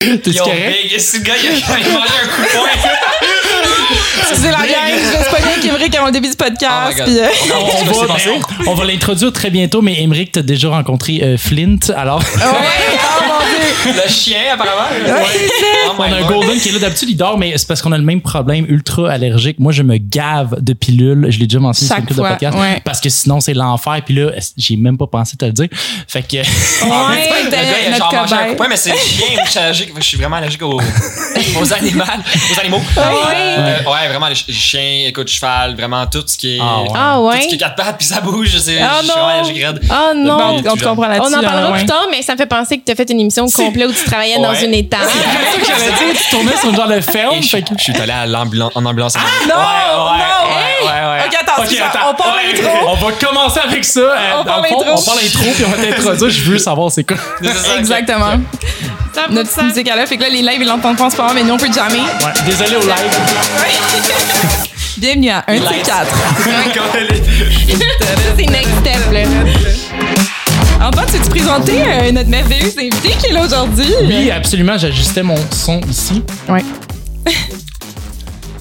T'es Yo, correct? big, ce gars, il a mangé un coup de poing? C'est la gang, avec Émeric avant le début du Oh podcast. God. puis, euh, On va, s'est passé? on, on va l'introduire très bientôt, mais Émeric, t'as déjà rencontré euh, Flint, alors? Ouais, oh. Le chien, apparemment. Oh on a un. Golden qui est là d'habitude, il dort, mais c'est parce qu'on a le même problème ultra allergique. Moi, je me gave de pilules, je l'ai déjà mentionné sur Chaque le club de podcast, ouais. parce que sinon c'est l'enfer, puis là, j'ai même pas pensé te le dire. Fait que... Ouais, Le gars, il a notre genre mangé un coup cobaye. de poing, mais c'est le chien. Je suis allergique. Je suis vraiment allergique aux, aux animaux. Aux animaux. Euh, ouais, vraiment, les ch- les chiens, écoute, cheval, vraiment tout ce qui est. Ah ouais. Ah Tout ouais. ce qui est quatre pattes, puis ça bouge. C'est, Ah je suis vraiment allergique. Oh Bon, non. on te comprend là-dessus. On en parlera plus tard, mais ça me fait penser que tu as fait une émission complète où tu travaillais dans Ouais. une étable. C'est ça que j'allais dire, tu tournais sur une genre de ferme, je, fait que... je suis allé à en ambulance. non, ouais, ouais, non. ouais, ouais, ouais. Ok, attends, Ok, c'est ça, attends. on Ouais, l'intro. On va commencer avec ça. Euh, On dans part le fond, l'intro. on part l'intro, puis on va t'introduire. Je veux savoir c'est quoi. Exactement. Notre petite musique à là, fait que là, les lives, ils l'entendent pas en ce moment, mais nous, on peut jammer. Ouais, désolé au live. Bienvenue à 1 Lights. 4 C'est next step, là. Antoine, tu veux te présenter euh, notre merveilleuse invitée qui est là aujourd'hui? Oui, absolument, j'ajustais mon son ici. Ouais.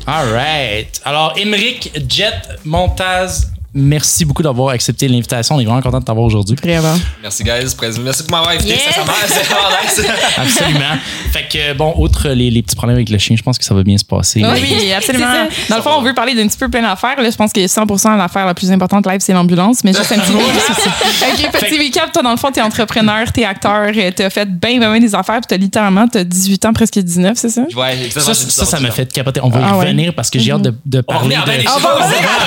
All right. Alors, Émeric Jet Montaz, merci beaucoup d'avoir accepté l'invitation. On est vraiment content de t'avoir aujourd'hui. Vraiment. Merci, guys. Merci pour m'avoir invité. Yeah. Ça, nice. Absolument. fait que, bon, outre les, les petits problèmes avec le chien, je pense que ça va bien se passer. Oui, absolument. Dans le fond, on veut parler d'un petit peu plein d'affaires. Là, je pense que 100% l'affaire la plus importante live, c'est l'ambulance. Mais juste un petit OK, petit recap. Toi, dans le fond, t'es entrepreneur, t'es acteur, euh, t'as fait bien, bien, bien des affaires, puis t'as littéralement, t'as 18 ans, presque 19, c'est ça? Ouais, exactement. Ça, ça, m'a fait capoter. On va y Ah ouais? revenir parce que j'ai hâte de, de parler de à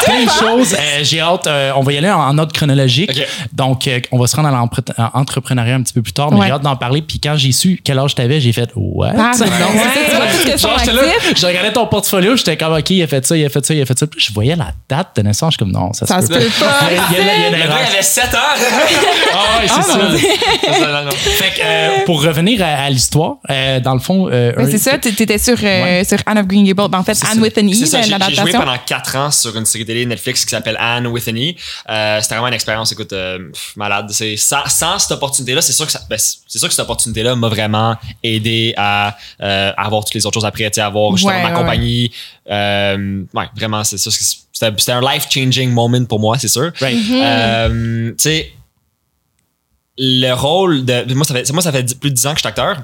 plein de choses. J'ai hâte. euh, on va y aller en, en ordre chronologique. Donc, euh, on va se rendre à l'entrepreneuriat un petit peu plus tard, mais Ouais. j'ai hâte d'en parler. Puis quand j'ai su quel âge t'avais, j'ai fait What? Tu ce que Genre, là, je regardais ton portfolio, j'étais comme, OK, il a fait ça, il a fait ça, il a fait ça. Puis je voyais la date de naissance, je suis comme, non, ça, Ça se se peut peut pas. pas. Il y a, il y a- il y a Le avait 7 ans. Ah ouais, c'est Ah, ça. non. Fait que, euh, pour revenir à, à l'histoire, euh, dans le fond. euh, Ben, c'est ça, t- t'étais sur, euh, sur Anne of Green Gables. Ben, en fait, Anne with an E, C'est ça, j'ai- j'ai joué l'adaptation. pendant 4 ans sur une série télé Netflix qui s'appelle Anne with an E. Euh, c'était vraiment une expérience, écoute, euh, pff, malade. C'est, sans, sans cette opportunité-là, c'est sûr que ça, ben, c'est sûr que cette opportunité-là m'a vraiment aidé à, euh, à avoir toutes les autres choses après, tu sais, avoir justement Ouais, ma ouais, compagnie. Euh, ouais, vraiment, c'est ça. C'était, c'était un life-changing moment pour moi, c'est sûr. Right. Euh, tu sais, le rôle de. Moi, ça fait, moi, ça fait plus de 10 ans que je suis acteur.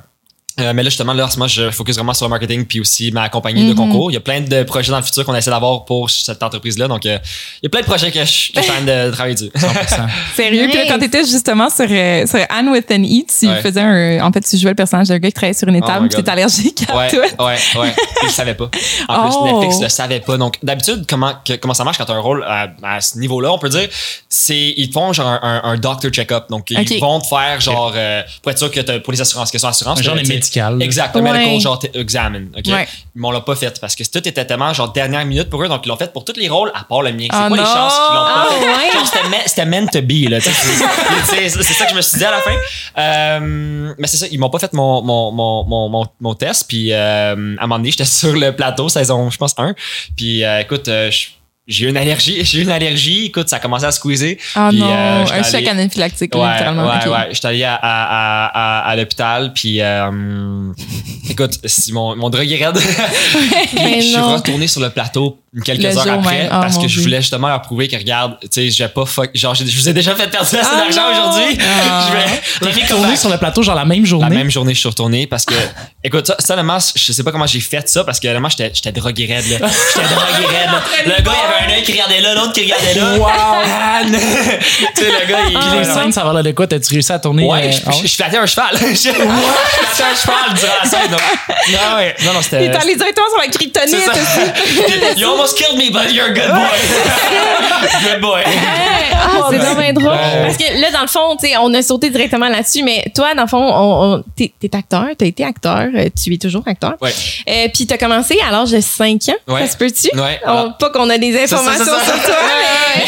Euh, mais là, justement, là, en ce moment, je focus vraiment sur le marketing puis aussi ma compagnie de concours. Il y a plein de projets dans le futur qu'on essaie d'avoir pour cette entreprise-là. Donc, euh, il y a plein de projets que je, que je suis train de travailler dessus. 100%. Sérieux? Puis là, quand t'étais justement sur, euh, sur Anne with an E, tu Ouais. faisais un. En fait, tu jouais le personnage d'un gars qui travaillait sur une Oh étable, my puis allergique à Ouais, tout. ouais, ouais. Ils le savaient pas. En Oh. plus, Netflix le savait pas. Donc, d'habitude, comment, que- comment ça marche quand tu as un rôle à, à ce niveau-là, on peut dire, c'est, ils te font genre un, un, un doctor check-up. Donc, ils vont te faire genre, euh, pour être sûr que t'as, pour les assurances, question assurance. Un genre tu médical. Exact, un Ouais. medical genre examen. OK? Ouais. Ils m'ont l'a pas fait parce que tout était tellement genre dernière minute pour eux. Donc, ils l'ont fait pour tous les rôles à part le mien. C'est Oh quoi les chances qu'ils l'ont pas Ah fait? ouais? Genre, c'était, me- c'était meant to be, là. C'est, ça que je me suis dit à la fin. Euh, mais c'est ça, ils m'ont pas fait mon, mon, mon, mon, mon, mon test. Puis, euh, à un moment donné, j'étais sur le plateau, saison, je pense, 1. Puis, euh, écoute, euh, je- j'ai eu une allergie. J'ai eu une allergie. Écoute, ça a commencé à squeezer. Ah Puis, non, euh, un allé- choc anaphylactique, Ouais, littéralement. ouais, Ok. ouais. J'étais allé à, à, à, à, l'hôpital, puis euh, écoute, si mon, mon drogue est raide. Puis je suis retourné sur le plateau quelques Le heures jour après. Oh, parce que je voulais justement leur prouver que regarde, tu sais, j'ai pas fuck, genre j'ai- je vous ai déjà fait perdre assez Ah d'argent aujourd'hui. Ah. Je vais back. sur le plateau, genre la même journée. La même journée, je suis retourné parce que, écoute, ça, ça, honnêtement, je sais pas comment j'ai fait ça parce que, honnêtement, j'étais, j'étais drogué raide, là. J'étais drogué raide, là. Le gars, il avait un œil qui regardait là, l'autre qui regardait là. Wow! Tu sais, le gars, il. Puis les scènes, ça va là de quoi? T'as-tu réussi à tourner? Ouais, euh, je, ah je, je flattais un cheval. je je flattais un cheval durant la scène. Non, ouais. non, non, Il c'était. est allé directement sur la c'est kryptonite aussi. Almost killed me, but you're a good boy. good boy. Ah, c'est vraiment drôle. Ouais. Parce que là, dans le fond, tu sais, on a sauté directement là-dessus, mais toi, dans le fond, on, on- t'es, t'es acteur, t'as été acteur, euh, tu es toujours acteur. Ouais. Euh, Puis t'as commencé à l'âge de 5 ans. Ouais. Ça se peut-tu? Ouais. On- pas qu'on a des ça, informations ça. sur toi.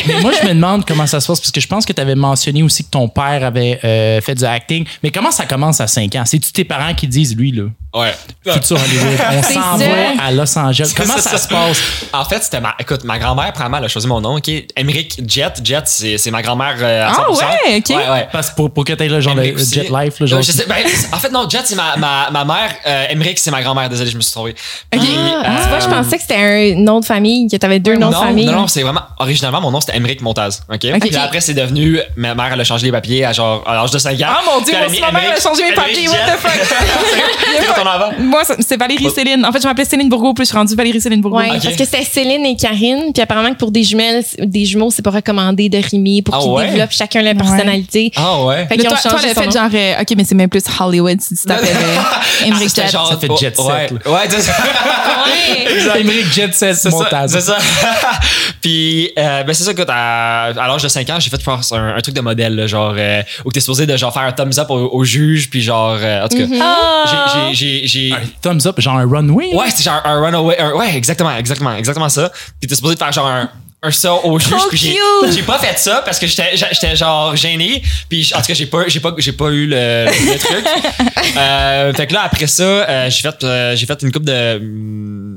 mais- Mais moi, je me demande comment ça se passe, parce que je pense que tu avais mentionné aussi que ton père avait euh, fait du acting. Mais comment ça commence à 5 ans? C'est-tu tes parents qui disent, lui, là? Ouais. Futur Hollywood. On s'en va à Los Angeles. Comment ça. se passe? En fait, c'était ma. Écoute, ma grand-mère, premièrement, elle a choisi mon nom, OK? Emmerich Jet. Jet, c'est c'est ma grand-mère euh, à Ah 100%. ouais, OK. Ouais, ouais. Parce que pour, pour que tu aies le genre Emmerich de aussi. jet life, là, genre. Euh, je sais- ben, en fait, non, Jet, c'est ma, ma, ma mère. Euh, Emmerich, c'est ma grand-mère. Désolé, je me suis trompé. Puis, Ah, tu vois, je euh, pensais que c'était un nom de famille, que t'avais deux noms non, de famille. Non, non, c'est vraiment. Originalement, mon nom, c'était Emmerich Montaz. OK? Ok. Puis après, c'est devenu. Ma mère, elle a changé les papiers à genre à l'âge de 5 ans. Ah, mon Dieu, aussi, ma mère, elle a changé mes papiers, what the fuck? C'est quoi ton avant? Moi, c'est Valérie Céline. En fait, je m'appelais Céline Bourgault, puis je suis rendue Valérie Céline Bourgault. Ouais, Ok. parce que c'était Céline et Karine, puis apparemment que pour des jumelles, des jumeaux, c'est pas recommandé de rimer pour Ah qu'ils ouais? développent chacun leur personnalité. Ah ouais. Fait qu'ils ont toi, toi, changé le son fait genre, euh, OK, mais c'est même plus Hollywood si tu t'appelles euh, Emmerich C'était Jet. genre- Ça fait jet set, Ouais, ouais, c'est ça. Ouais. Emmerich Jet Set C'est ça, Montaz. c'est ça. Puis, euh, ben c'est ça, écoute, à, à l'âge de 5 ans, j'ai fait faire un, un truc de modèle, là, genre, euh, où t'es supposé de genre faire un thumbs up au, au juge, puis genre, euh, en tout cas, Ah! j'ai- j'ai, j'ai, j'ai, Un thumbs up, genre un runway. ouais, c'est genre un runaway, un- ouais, exactement, exactement, exactement ça. Puis t'es supposé de faire genre un, un ça au puis j'ai, cute! j'ai pas fait ça parce que j'étais, j'étais genre gêné, puis en tout cas, j'ai pas, j'ai pas, j'ai pas eu le, le truc. Euh, fait que là, après ça, euh, j'ai fait, euh, j'ai fait une coupe de,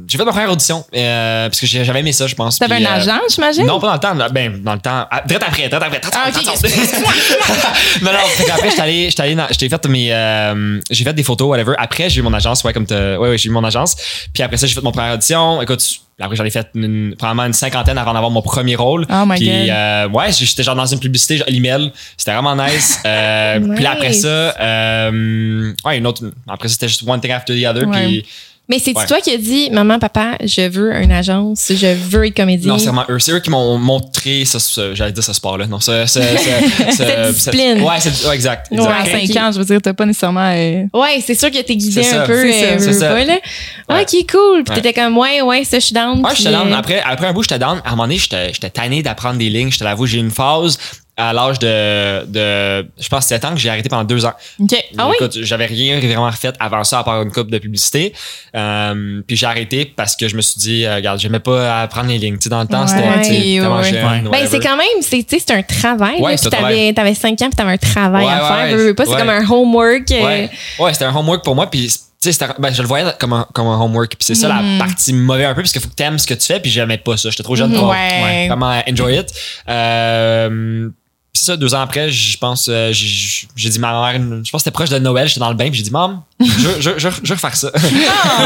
j'ai fait ma première audition, parce que j'avais aimé ça, je pense. T'avais un agent, j'imagine? non, pas dans le temps. là. Ben, dans le temps. Ah, Direct après, direct après. Ah, ok, Attention. non, non. Fait après, j'étais allé, j'étais allé dans, j'ai fait mes, j'ai fait des photos, whatever. Après, j'ai eu mon agence, ouais, comme t'as- ouais, ouais, j'ai eu mon agence. Puis après ça, j'ai fait mon première audition. Écoute, après, j'en ai fait une, probablement une cinquantaine avant d'avoir mon premier rôle. Oh my puis, God. euh, ouais, j'étais genre dans une publicité, genre l'email. C'était vraiment nice. Euh, Puis là, après ça, euh, ouais, une autre, après ça, c'était juste one thing after the other. Ouais. Puis, Mais c'est Ouais. toi qui as dit, maman, papa, je veux une agence, je veux être comédien? Non, c'est vraiment eux. C'est eux qui m'ont montré, ce, ce- j'allais dire ce sport-là. Non, ce, ce, ce- ce- Cette discipline. ouais, c'est, ouais, exact. exact. Ouais, à Ok. 5 ans, je veux dire, t'as pas nécessairement. euh, Ouais, c'est sûr que t'es guidé C'est un ça. peu, C'est ça. euh, C'est veux ça. pas, là. Ouais. Ok, cool. Puis Ouais. t'étais comme, ouais, ouais, ça, je suis down. Ouais, puis, j'étais down. euh, Après, après un bout, j'étais down. À un moment donné, j'étais, tanné d'apprendre des lignes. J'étais l'avoue, j'ai eu une phase à l'âge de, de, je pense, 7 ans que j'ai arrêté pendant deux ans. OK. Ah oui? Écoute, j'avais rien vraiment fait avant ça à part une coupe de publicité. Euh, puis j'ai arrêté parce que je me suis dit, euh, regarde, j'aimais pas apprendre les lignes. Tu sais, dans le temps, Ouais. c'était Ouais, tellement ouais. jeune, Ouais. Ben, c'est quand même, c'est, tu sais, c'est un travail. Ouais, puis t'avais, t'avais 5 ans, puis t'avais un travail Ouais, à ouais, faire. ouais. veux, veux pas, c'est Ouais. comme un homework. euh, Ouais, ouais c'était un homework pour moi. Puis, tu sais, c'était- ben, je le voyais comme un, comme un homework. Puis c'est ça la partie mauvaise un peu, parce qu'il faut que t'aimes ce que tu fais. Puis j'aimais pas ça. J'étais trop jeune pour Ouais. vraiment enjoy it. Euh, puis c'est ça, deux ans après, je pense, euh, j'ai dit ma mère, je pense que c'était proche de Noël, j'étais dans le bain, puis j'ai dit, maman, je, je, je, je veux refaire ça.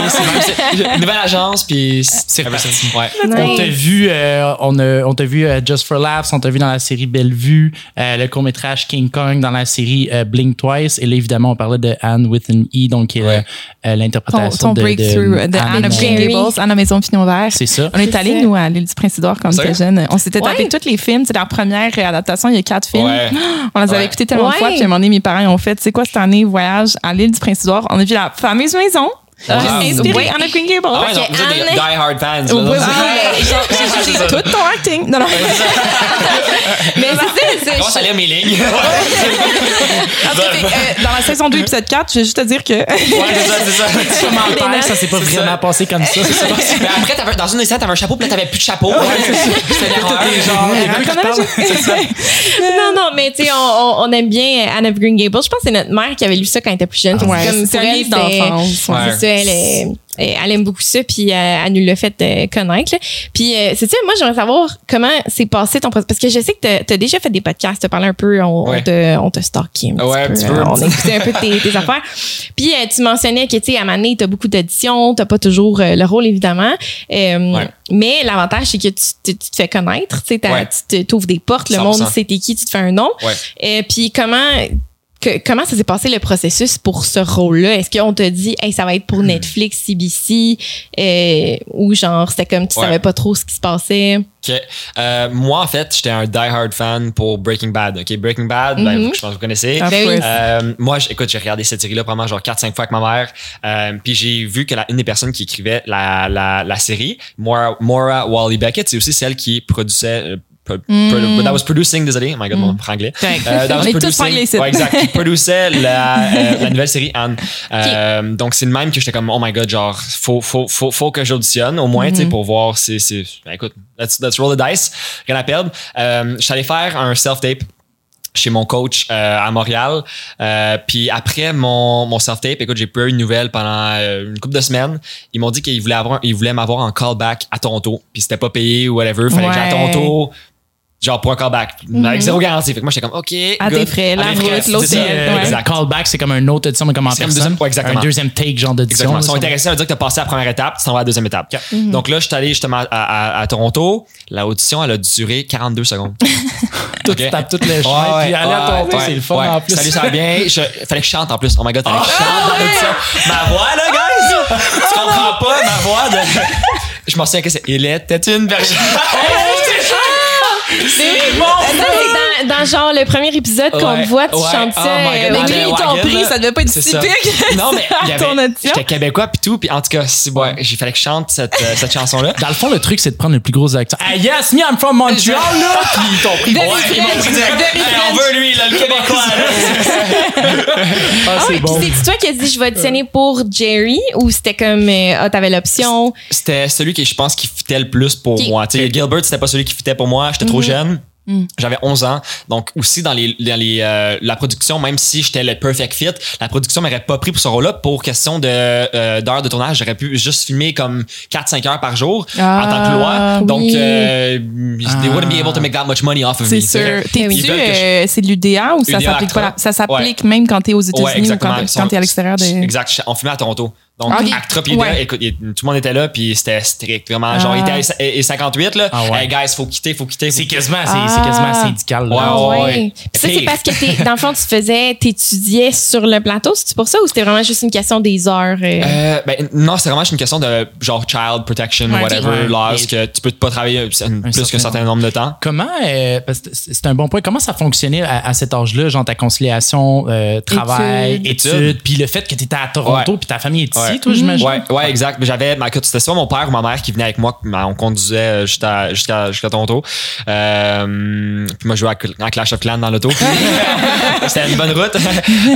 C'est une nouvelle agence, puis C'est reparti. reparti. Ouais. On t'a vu, euh, on, a- on t'a vu euh, Just for Laughs, on t'a vu dans la série Bellevue, euh, le court métrage King Kong dans la série Blink Twice, et là évidemment on parlait de Anne with an E, donc qui est Ouais. euh, Ton, l'interprétation ton de, breakthrough de, de Anne of Green. Gables, Anne à Maison Pignon Vert. C'est ça. On est ça. nous, à l'île du Prince-Édouard quand on était jeunes. On s'était tapé tous les films. C'est la première adaptation. Il y a quatre films. Ouais. On les avait Ouais. écoutés tellement de Ouais. fois. Puis à un moment donné, mes parents ont fait, c'est quoi cette année, voyage à l'île du Prince-Édouard. On a vu la fameuse maison. Ah. J'ai inspiré Ouais. Anne of Green Gables. Ah ouais, non, vous êtes des hard fans. Oui, non? oui, Ah, oui. Genre, j'ai- ça. tout ton acting. Non, non. Mais c'est ça, à lire mes lignes? En tout cas, fait, euh, dans la saison 2, épisode 4, je vais juste te dire que. Ouais, c'est ça, c'est ça. Commentaire, ça s'est pas vraiment ça. passé comme ça. Mais après, dans une des scènes, t'avais un chapeau, puis là, t'avais plus de chapeau. C'était l'erreur. Non, non, mais tu sais, on, aime bien Anne of Green Gables. Je pense que c'est notre mère qui avait lu ça quand elle était plus jeune. C'est un livre d'enfance. C'est ça, elle, est- elle, elle aime beaucoup ça, puis euh, elle nous l'a fait euh, connaître. là. Puis euh, c'est ça, moi, j'aimerais savoir comment s'est passé ton processus. Parce que je sais que t'as as déjà fait des podcasts, t'as parlé un peu, on, Ouais. on te, on te stalké un Ouais, un petit peu. peu. euh, On a écouté un peu tes, tes affaires. Puis euh, tu mentionnais que, tu sais, à Mané, t'as beaucoup d'auditions, t'as pas toujours euh, le rôle, évidemment. Euh, Ouais. Mais l'avantage, c'est que tu, te- tu te fais connaître, tu tu t'ouvres des portes, le 100%. monde sait t'es qui, tu te fais un nom. Puis comment que- comment ça s'est passé le processus pour ce rôle-là? Est-ce qu'on t'a dit hey ça va être Hmm. pour Netflix, CBC euh, ou genre c'était comme tu Ouais. savais pas trop ce qui se passait? Ok. Euh, moi, en fait, j'étais un die-hard fan pour Breaking Bad. Ok, Breaking Bad, ben, Mhm. je pense que vous connaissez. Of Ben. Euh, moi, écoute, j'ai regardé cette série-là probablement genre 4-5 fois avec ma mère. Euh, puis j'ai vu que la, une des personnes qui écrivait la, la, la série, Maura, Maura Wally Beckett, c'est aussi celle qui produisait. Produ- that was producing, désolé, oh my god, mon franglais. Correct. Euh, that On was est tous producing- franglais ici. Ouais, exact. Qui produisait la, euh, la nouvelle série Anne. Euh, Donc, c'est le même que j'étais comme, oh my god, genre, faut, faut, faut, faut que j'auditionne au moins, tu sais, pour voir si c'est. Ben, écoute, let's, let's roll the dice. Rien à perdre. Euh, je suis allé faire un self-tape. chez mon coach euh, à Montréal. Euh, puis après mon, mon self-tape, écoute, j'ai pas eu de nouvelles pendant une couple de semaines. Ils m'ont dit qu'ils voulaient, avoir, ils voulaient m'avoir en callback à Toronto. Puis c'était pas payé ou whatever. Fallait que j'aille à Ouais. Toronto. Genre pour un callback. Avec zéro garantie. Fait que moi, j'étais comme, OK. À good. tes frais, la À route. Euh. Exact. Callback, c'est comme un autre audition, mais comme en C'est comme personne. deuxième- ouais, exactement. Un deuxième take, genre d'audition. Exactement. Ils sont intéressés, veut dire que tu as passé la première étape, tu t'en vas à la deuxième étape. Donc là, je suis allé justement à, à- à Toronto. La audition, elle a duré 42 secondes. Tout, Ok. tu tapes tout le chemin. Ouais, puis aller à Toronto, ouais, c'est le fun ouais. en plus. Salut, ça va bien? Je, fallait que je chante en plus. Oh my god, fallait que je chante dans l'audition. Ma voix, là, guys! tu comprends pas ma voix de. Je m'en souviens que c'est. Il était une version. C'est bon! c'est dans, dans genre le premier épisode qu'on Ouais, voit, tu ouais. chantes Oh euh, God, Mais lui, ils t'ont pris, ça devait pas être si. Non, mais il. J'étais québécois puis tout. Puis en tout cas, ouais, j'ai fallait que je chante cette, euh, cette chanson-là. Dans le fond, le truc, c'est de prendre le plus gros acteur. Ah, yes, me, I'm from Montreal, là. Puis ils t'ont pris. Very Ouais, ils m'ont French, pris direct. very Hey, on veut lui, là, le québécois. là. Ah, Ah c'est oui, bon. puis c'est toi qui as dit je vais auditionner pour Jerry ou c'était comme euh, ah t'avais l'option? C'était celui qui, je pense, qui fitait le plus pour Qui- moi. Tu sais, Gilbert, c'était pas celui qui fitait pour moi. J'étais trop jeune. J'avais 11 ans. Donc, aussi, dans les, dans les, euh, la production, même si j'étais le perfect fit, la production m'aurait pas pris pour ce rôle-là. Pour question de, euh, d'heures de tournage, j'aurais pu juste filmer comme 4-5 heures par jour Ah, en tant que loi. Donc, oui. euh, they wouldn't be able to make that much money off of C'est me. sais. sûr. Je- euh, c'est de l'UDA ou ça s'applique pas? Actra. là? Ça s'applique même quand t'es aux États-Unis ou quand, t'es à l'extérieur de. Exact. On filmait à Toronto. Donc, Ok. Actra puis Ouais. écoute, il- tout le monde était là, puis c'était strict. Vraiment, genre, Ah. il était à- et 58, là. Ah ouais. Hey, guys, faut quitter, faut quitter. C'est quasiment, c'est, Ah. c'est quasiment syndical. là. Ouais, Ah ouais. ouais. Puis ça c'est parce que t'es dans le fond tu faisais t'étudiais sur le plateau, c'est pour ça ou c'était vraiment juste une question des heures euh? Euh, ben, non, c'est vraiment juste une question de genre child protection, Ouais, whatever, laws, Et- que tu peux pas travailler plus qu'un certain nombre de temps. Comment, euh, parce que c'est un bon point, comment ça fonctionnait à, à cet âge-là, genre ta conciliation, euh, travail, Études. études, puis le fait que tu étais à Toronto, Ouais. puis ta famille est toi, j'imagine? Ouais, ouais, exact. J'avais, écoute, c'était soit mon père ou ma mère qui venait avec moi, on conduisait jusqu'à jusqu'à jusqu'à Toronto. Euh, puis moi, je jouais à, Clash of Clans dans l'auto. c'était une bonne route.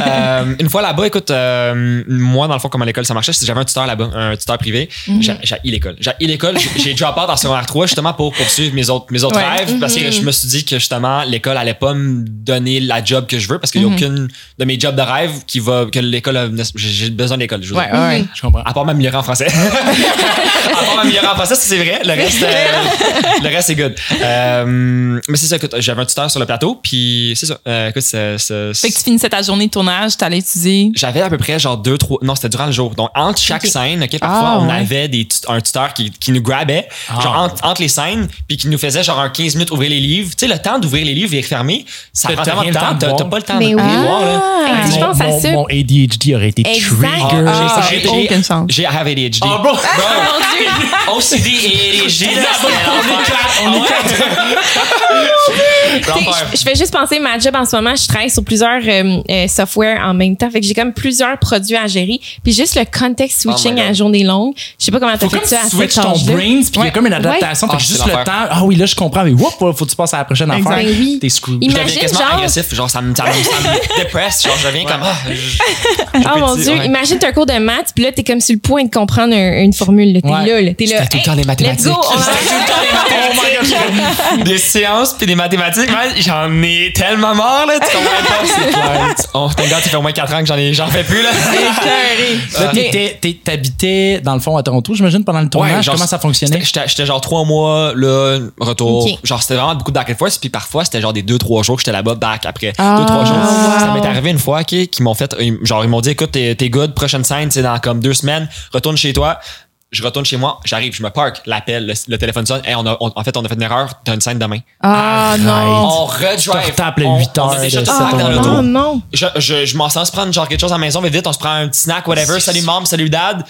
Euh, une fois là-bas, écoute, euh, moi, dans le fond, comme à l'école, ça marchait, j'avais un tuteur là-bas, un tuteur privé. J'ai j'ai haï l'école. J'ai haï l'école. J'ai- J'ai drop out en secondaire 3 justement pour poursuivre mes autres, mes autres Ouais. rêves parce que je me suis dit que justement, l'école allait pas me donner la job que je veux parce qu'il y a aucune de mes jobs de rêve qui va, que l'école j'ai j'ai besoin de l'école. Ouais, dire. ouais, ouais. Je comprends. À part m'améliorer en français. à part m'améliorer en français, ça, c'est vrai. Le reste, euh, le reste c'est good. Euh, mais c'est ça, écoute, j'avais un tuteur sur le plateau, puis c'est ça. Euh, écoute, c'est- c'est- Fait que tu finissais ta journée de tournage, t'allais étudier. j'avais à peu près genre deux, trois. Non, c'était durant le jour. Donc, entre chaque scène, OK, parfois, Ah, on ouais. avait des tut- un tuteur qui, qui nous grabait, genre Ah. entre, entre les scènes, puis qui nous faisait genre un 15 minutes ouvrir les livres. Tu sais, le temps d'ouvrir les livres et refermer, ça prend tellement de le temps T'as t'as pas le temps Mais de oui. voir, là. Ah, mon, je pense à mon- ça. mon ADHD aurait été trigger. Ah, j'ai- j'ai aucune chance. J'ai have ADHD. Ah, bro! OCD et ADHD, là, On est quatre, on est sais, je, fais juste penser ma job en ce moment, je travaille sur plusieurs euh, euh, software en même temps, fait que j'ai comme plusieurs produits à gérer, puis juste le context switching Oh my God. à journée longue, je sais pas comment t'as Faut fait comme ça à switches ton brains, puis il y a comme une adaptation. Ouais. Fait que Ah, juste le temps. Ah oui, là, je comprends, mais whoop, faut que tu passes à la prochaine Exact. affaire. Ben oui. T'es screwed. Je deviens Imagine, quasiment genre- agressif. Genre, ça me, ça me, ça me dépresse. Genre, je deviens comme. Ah, Oh mon dieu, ouais. imagine t'as un cours de maths, puis là t'es comme sur le point de comprendre un- une formule, là. t'es Ouais. là, là, t'es là. Tout le temps les mathématiques. Let's go, on tout le temps les mathématiques. Des séances puis des mathématiques, man, j'en ai tellement marre, là. Tu comprends pas? C'est clair. Oh, thank God, ça fait au moins 4 ans que j'en ai, j'en fais plus, là. T'es- t'habitais, dans le fond, à Toronto, j'imagine, pendant le tournage. genre, Comment ça fonctionnait? J'étais- genre 3 mois, là, retour. Ok. Genre, c'était vraiment beaucoup de back and forth. Puis parfois, c'était genre des 2-3 jours que j'étais là-bas, back après. Ah, 2-3 jours. wow. Ça m'est arrivé une fois, OK, qui m'ont fait, genre, ils m'ont dit, écoute, t'es t'es good, prochaine scène, c'est dans comme deux semaines, retourne chez toi. Je retourne chez moi, j'arrive, je me park, l'appel, le, le téléphone sonne. Hey, on a, on- en fait, on a fait une erreur, t'as une scène demain. Ah Arrête. non. On redrive. le On- 8 on a heures déjà de pack dans heures. l'auto. Oh non. Je, je, je m'en sens prendre genre quelque chose à la maison, mais vite, on se prend un petit snack, whatever. Salut mom, salut dad.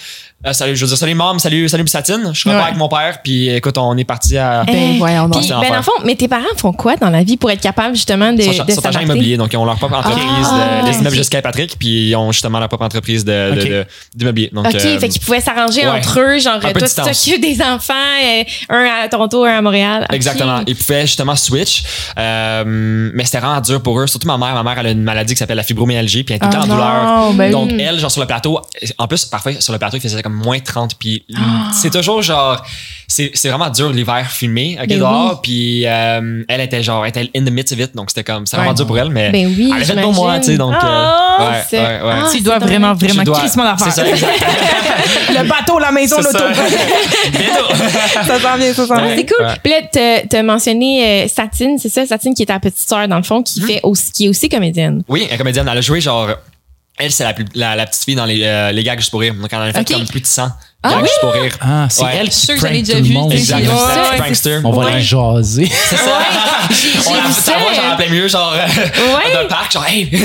Euh, salut, je veux dire, salut mom, salut, salut Satine. Je repars Ouais. avec mon père, puis écoute, on est parti à. Ben, voyons donc. Puis, ben, le fond, mais tes parents font quoi dans la vie pour être capables justement de, Ils de sont, agents immobiliers, donc ils ont leur propre entreprise, Ah, de, les immeubles ok. jusqu'à Patrick, puis ils ont justement leur propre entreprise de, de- Ok. de- d'immobilier. Donc, OK, euh, fait qu'ils pouvaient s'arranger ouais. entre eux genre, toi, tu t'occupes des enfants, euh, un à Toronto, un à Montréal. Exactement. Ils pouvaient justement switch. Euh, mais c'était vraiment dur pour eux. Surtout ma mère. Ma mère, elle a une maladie qui s'appelle la fibromyalgie, puis elle est tout le Ah temps en douleur. non, ben Donc, elle, genre, sur le plateau, en plus, parfois, sur le plateau, il faisait comme moins 30. Puis, Ah. c'est toujours genre, c'est c'est vraiment dur l'hiver filmé, ok, Ben dehors. Puis, euh, elle était genre, elle était in the midst of it. Donc, c'était comme, c'est vraiment Ouais. dur pour elle, mais. Ben oui, Elle fait pour moi, tu sais, donc. Ah, euh, ouais, c'est- ouais, ouais. ah, tu dois vraiment, bien- vraiment dois- crissement d'affaires. C'est ça, exact. Le bateau, la maison, l'auto. ça. Bientôt. Ça s'en vient, ça s'en Ah, vient. c'est cool. Ouais. Puis là, t'as- mentionné euh, Satine, c'est ça? Satine qui est ta petite sœur, dans le fond, qui, fait aussi, qui est aussi comédienne. Oui, elle est comédienne. Elle a joué genre. Elle, c'est la, plus- la, la petite fille dans les, euh, les gags juste pour rire. Donc, elle en a fait Ok. comme plus de 100 Ah oui? pour rire. Ah, c'est Ouais. elle Je suis qui sûre que j'en déjà tout le vu. Ouais, la prankster. On va Ouais. les jaser. C'est ça. On la vu ça ça, va genre en plein milieu, genre euh, Ouais. de parc, genre hey. Ben,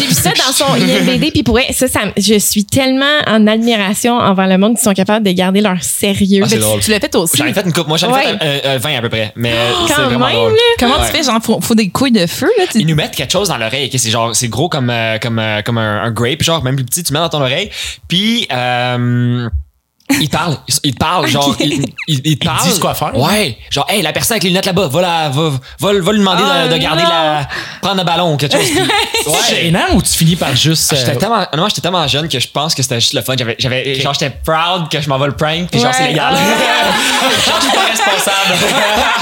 J'ai vu ça dans son IMDB, puis pour vrai, ça, ça, me- je suis tellement en admiration envers le monde qui sont capables de garder leur sérieux. Ah, Ben, drôle. Tu l'as fait aussi. J'en ai fait une coupe. Moi, j'en ai Ouais. fait euh, euh, 20 à peu près. Mais euh, c'est Quand vraiment même, drôle. là. Comment Ouais. tu fais? Genre, faut, faut des couilles de feu, là? Tu- Ils nous mettent quelque chose dans l'oreille. ok? C'est genre, c'est gros comme, euh, comme, comme un, un grape, genre, même plus petit, tu mets dans ton oreille. Puis, euh, ils te parlent. Ils- Ils te parlent, genre, ils, ils, ils te parlent. disent quoi faire. Ouais. Genre, hey, la personne avec les lunettes là-bas, va, la, va, va, va lui demander Oh de, de garder non. la. prendre le ballon ou quelque chose. Puis- C'est ouais. gênant ou tu finis par juste. Ah, J'étais euh, tellement, honnêtement, j'étais tellement jeune que je pense que c'était juste le fun. J'avais, j'avais, genre, j'étais proud que je m'en vais le prank, puis genre, Ouais. c'est légal. genre, je suis pas responsable.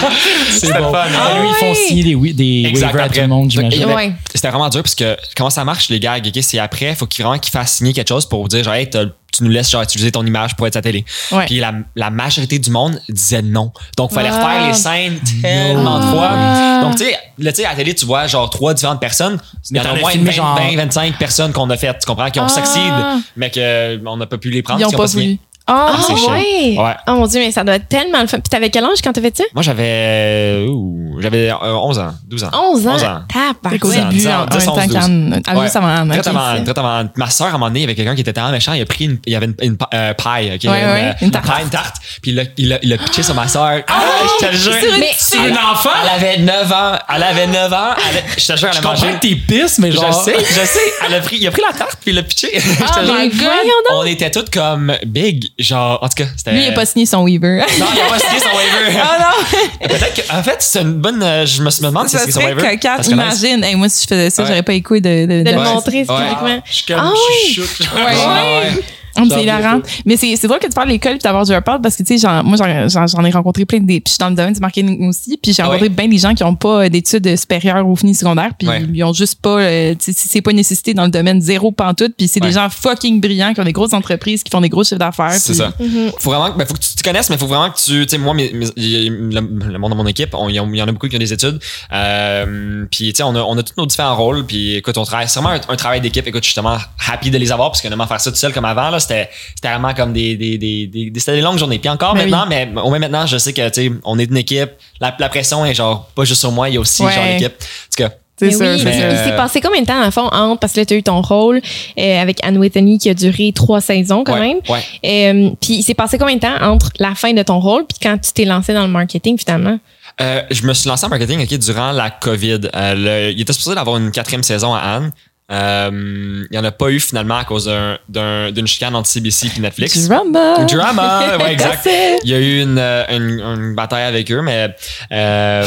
c'est bon. le fun. Ah, eux, ils font ouais. signer des, oui- des waivers à tout le monde, il j'imagine. Ouais. C'était vraiment dur parce que comment ça marche, les gars, ok, c'est après, faut qu'il vraiment qu'ils fassent signer quelque chose pour dire, genre, hey, t'as- tu nous laisses genre, utiliser ton image pour être à télé. Ouais. Puis la, la majorité du monde disait non. Donc, il fallait Ah. refaire les scènes tellement de fois. Donc, tu sais, là, tu sais, à la télé, tu vois genre trois différentes personnes. Il y Mais en a au moins filmé 20, genre- 20, 25 personnes qu'on a fait, tu comprends, qui ont Ah. succeed, mais qu'on n'a pas pu les prendre. Ils pas voulu. Ah, Ah, c'est chiant. ouais. Ouais. Oh mon Dieu, mais ça doit être tellement le fun. Puis t'avais quel âge quand t'as fait ça? Moi, j'avais ouh, j'avais euh, 11 ans, 12 ans. 11 ans? 11 ans. Ans, début, dix ans, en même temps. Ah, Ouais. juste avant Anne. Très avant, très avant. Ma soeur, à un moment donné, il y avait quelqu'un qui était tellement méchant, il a pris une, il y avait une, une euh, paille, ok? Ouais, ouais, euh, une tarte. paille, une tarte. Puis il l'a- il pitché sur ma soeur. Ah, je te le jure. sur une enfant? Elle avait 9 ans. Elle avait 9 ans. Elle, je te jure, elle Je a comprends mangé. que t'es pisse, mais Je genre. sais, je sais. Elle a pris, il a pris la tarte puis il l'a pitché. Je te Oh jure. On était toutes comme big. Genre, en tout cas, c'était. Lui, il a pas signé son Weaver. Non, il a pas signé son waiver. Ah non! Peut-être que, en fait, c'est une bonne. euh, je me, demande si c'est son waiver. serait nice. Imagine, hey, moi, si je faisais ça, Ouais. j'aurais pas les couilles de. de, De le montrer Ouais. spécifiquement. Je suis comme. Ah je oui. suis. Ouais. Ah, c'est hilarant. Mais c'est, c'est drôle que tu parles de l'école et d'avoir du report parce que, tu sais, j'en- moi, j'en, ai rencontré plein de. Puis je suis dans le domaine du marketing aussi. Puis j'ai rencontré Ouais. bien des gens qui n'ont pas euh, d'études supérieures ou fini secondaire. Puis Ouais. ils ont juste pas. euh, tu sais, c'est pas une nécessité dans le domaine zéro pantoute. Puis c'est Ouais. des gens fucking brillants qui ont des grosses entreprises, qui font des gros chiffres d'affaires. C'est ça. Faut vraiment, que- ben, faut que tu te connaisses, mais faut vraiment que tu, tu sais, moi, mes- mes- le, le monde de mon équipe, il y, en- il y en a beaucoup qui ont des études. Euh, puis, tu sais, on a, on a tous nos différents rôles. Puis, écoute, on travaille, c'est vraiment un, un travail d'équipe. Écoute, je suis tellement happy de les avoir parce que honnêtement, faire ça tout seul comme avant, là, c'était, c'était vraiment comme des, des, des, des, des- c'était des longues journées. Puis encore Ben maintenant, mais au moins maintenant, je sais que, tu sais, on est une équipe. La, la pression est genre, pas juste sur moi, il y a aussi, Ouais. genre, l'équipe. En tout cas, C'est oui, mais mais- il s'est passé combien de temps, dans le fond, entre, parce que là, tu as eu ton rôle euh, avec Anne Whitney qui a duré trois saisons quand ouais, même. ouais. Euh, puis il s'est passé combien de temps entre la fin de ton rôle puis quand tu t'es lancé dans le marketing finalement? Euh, je me suis lancé en marketing durant la COVID. Euh, le- il était supposé d'avoir une quatrième saison à Anne. Euh, il n'y en a pas eu finalement à cause d'un- d'un- d'une chicane entre CBC et Netflix. Drama. Drama, ouais, exact. Il y a eu une, euh, une, une bataille avec eux, mais euh,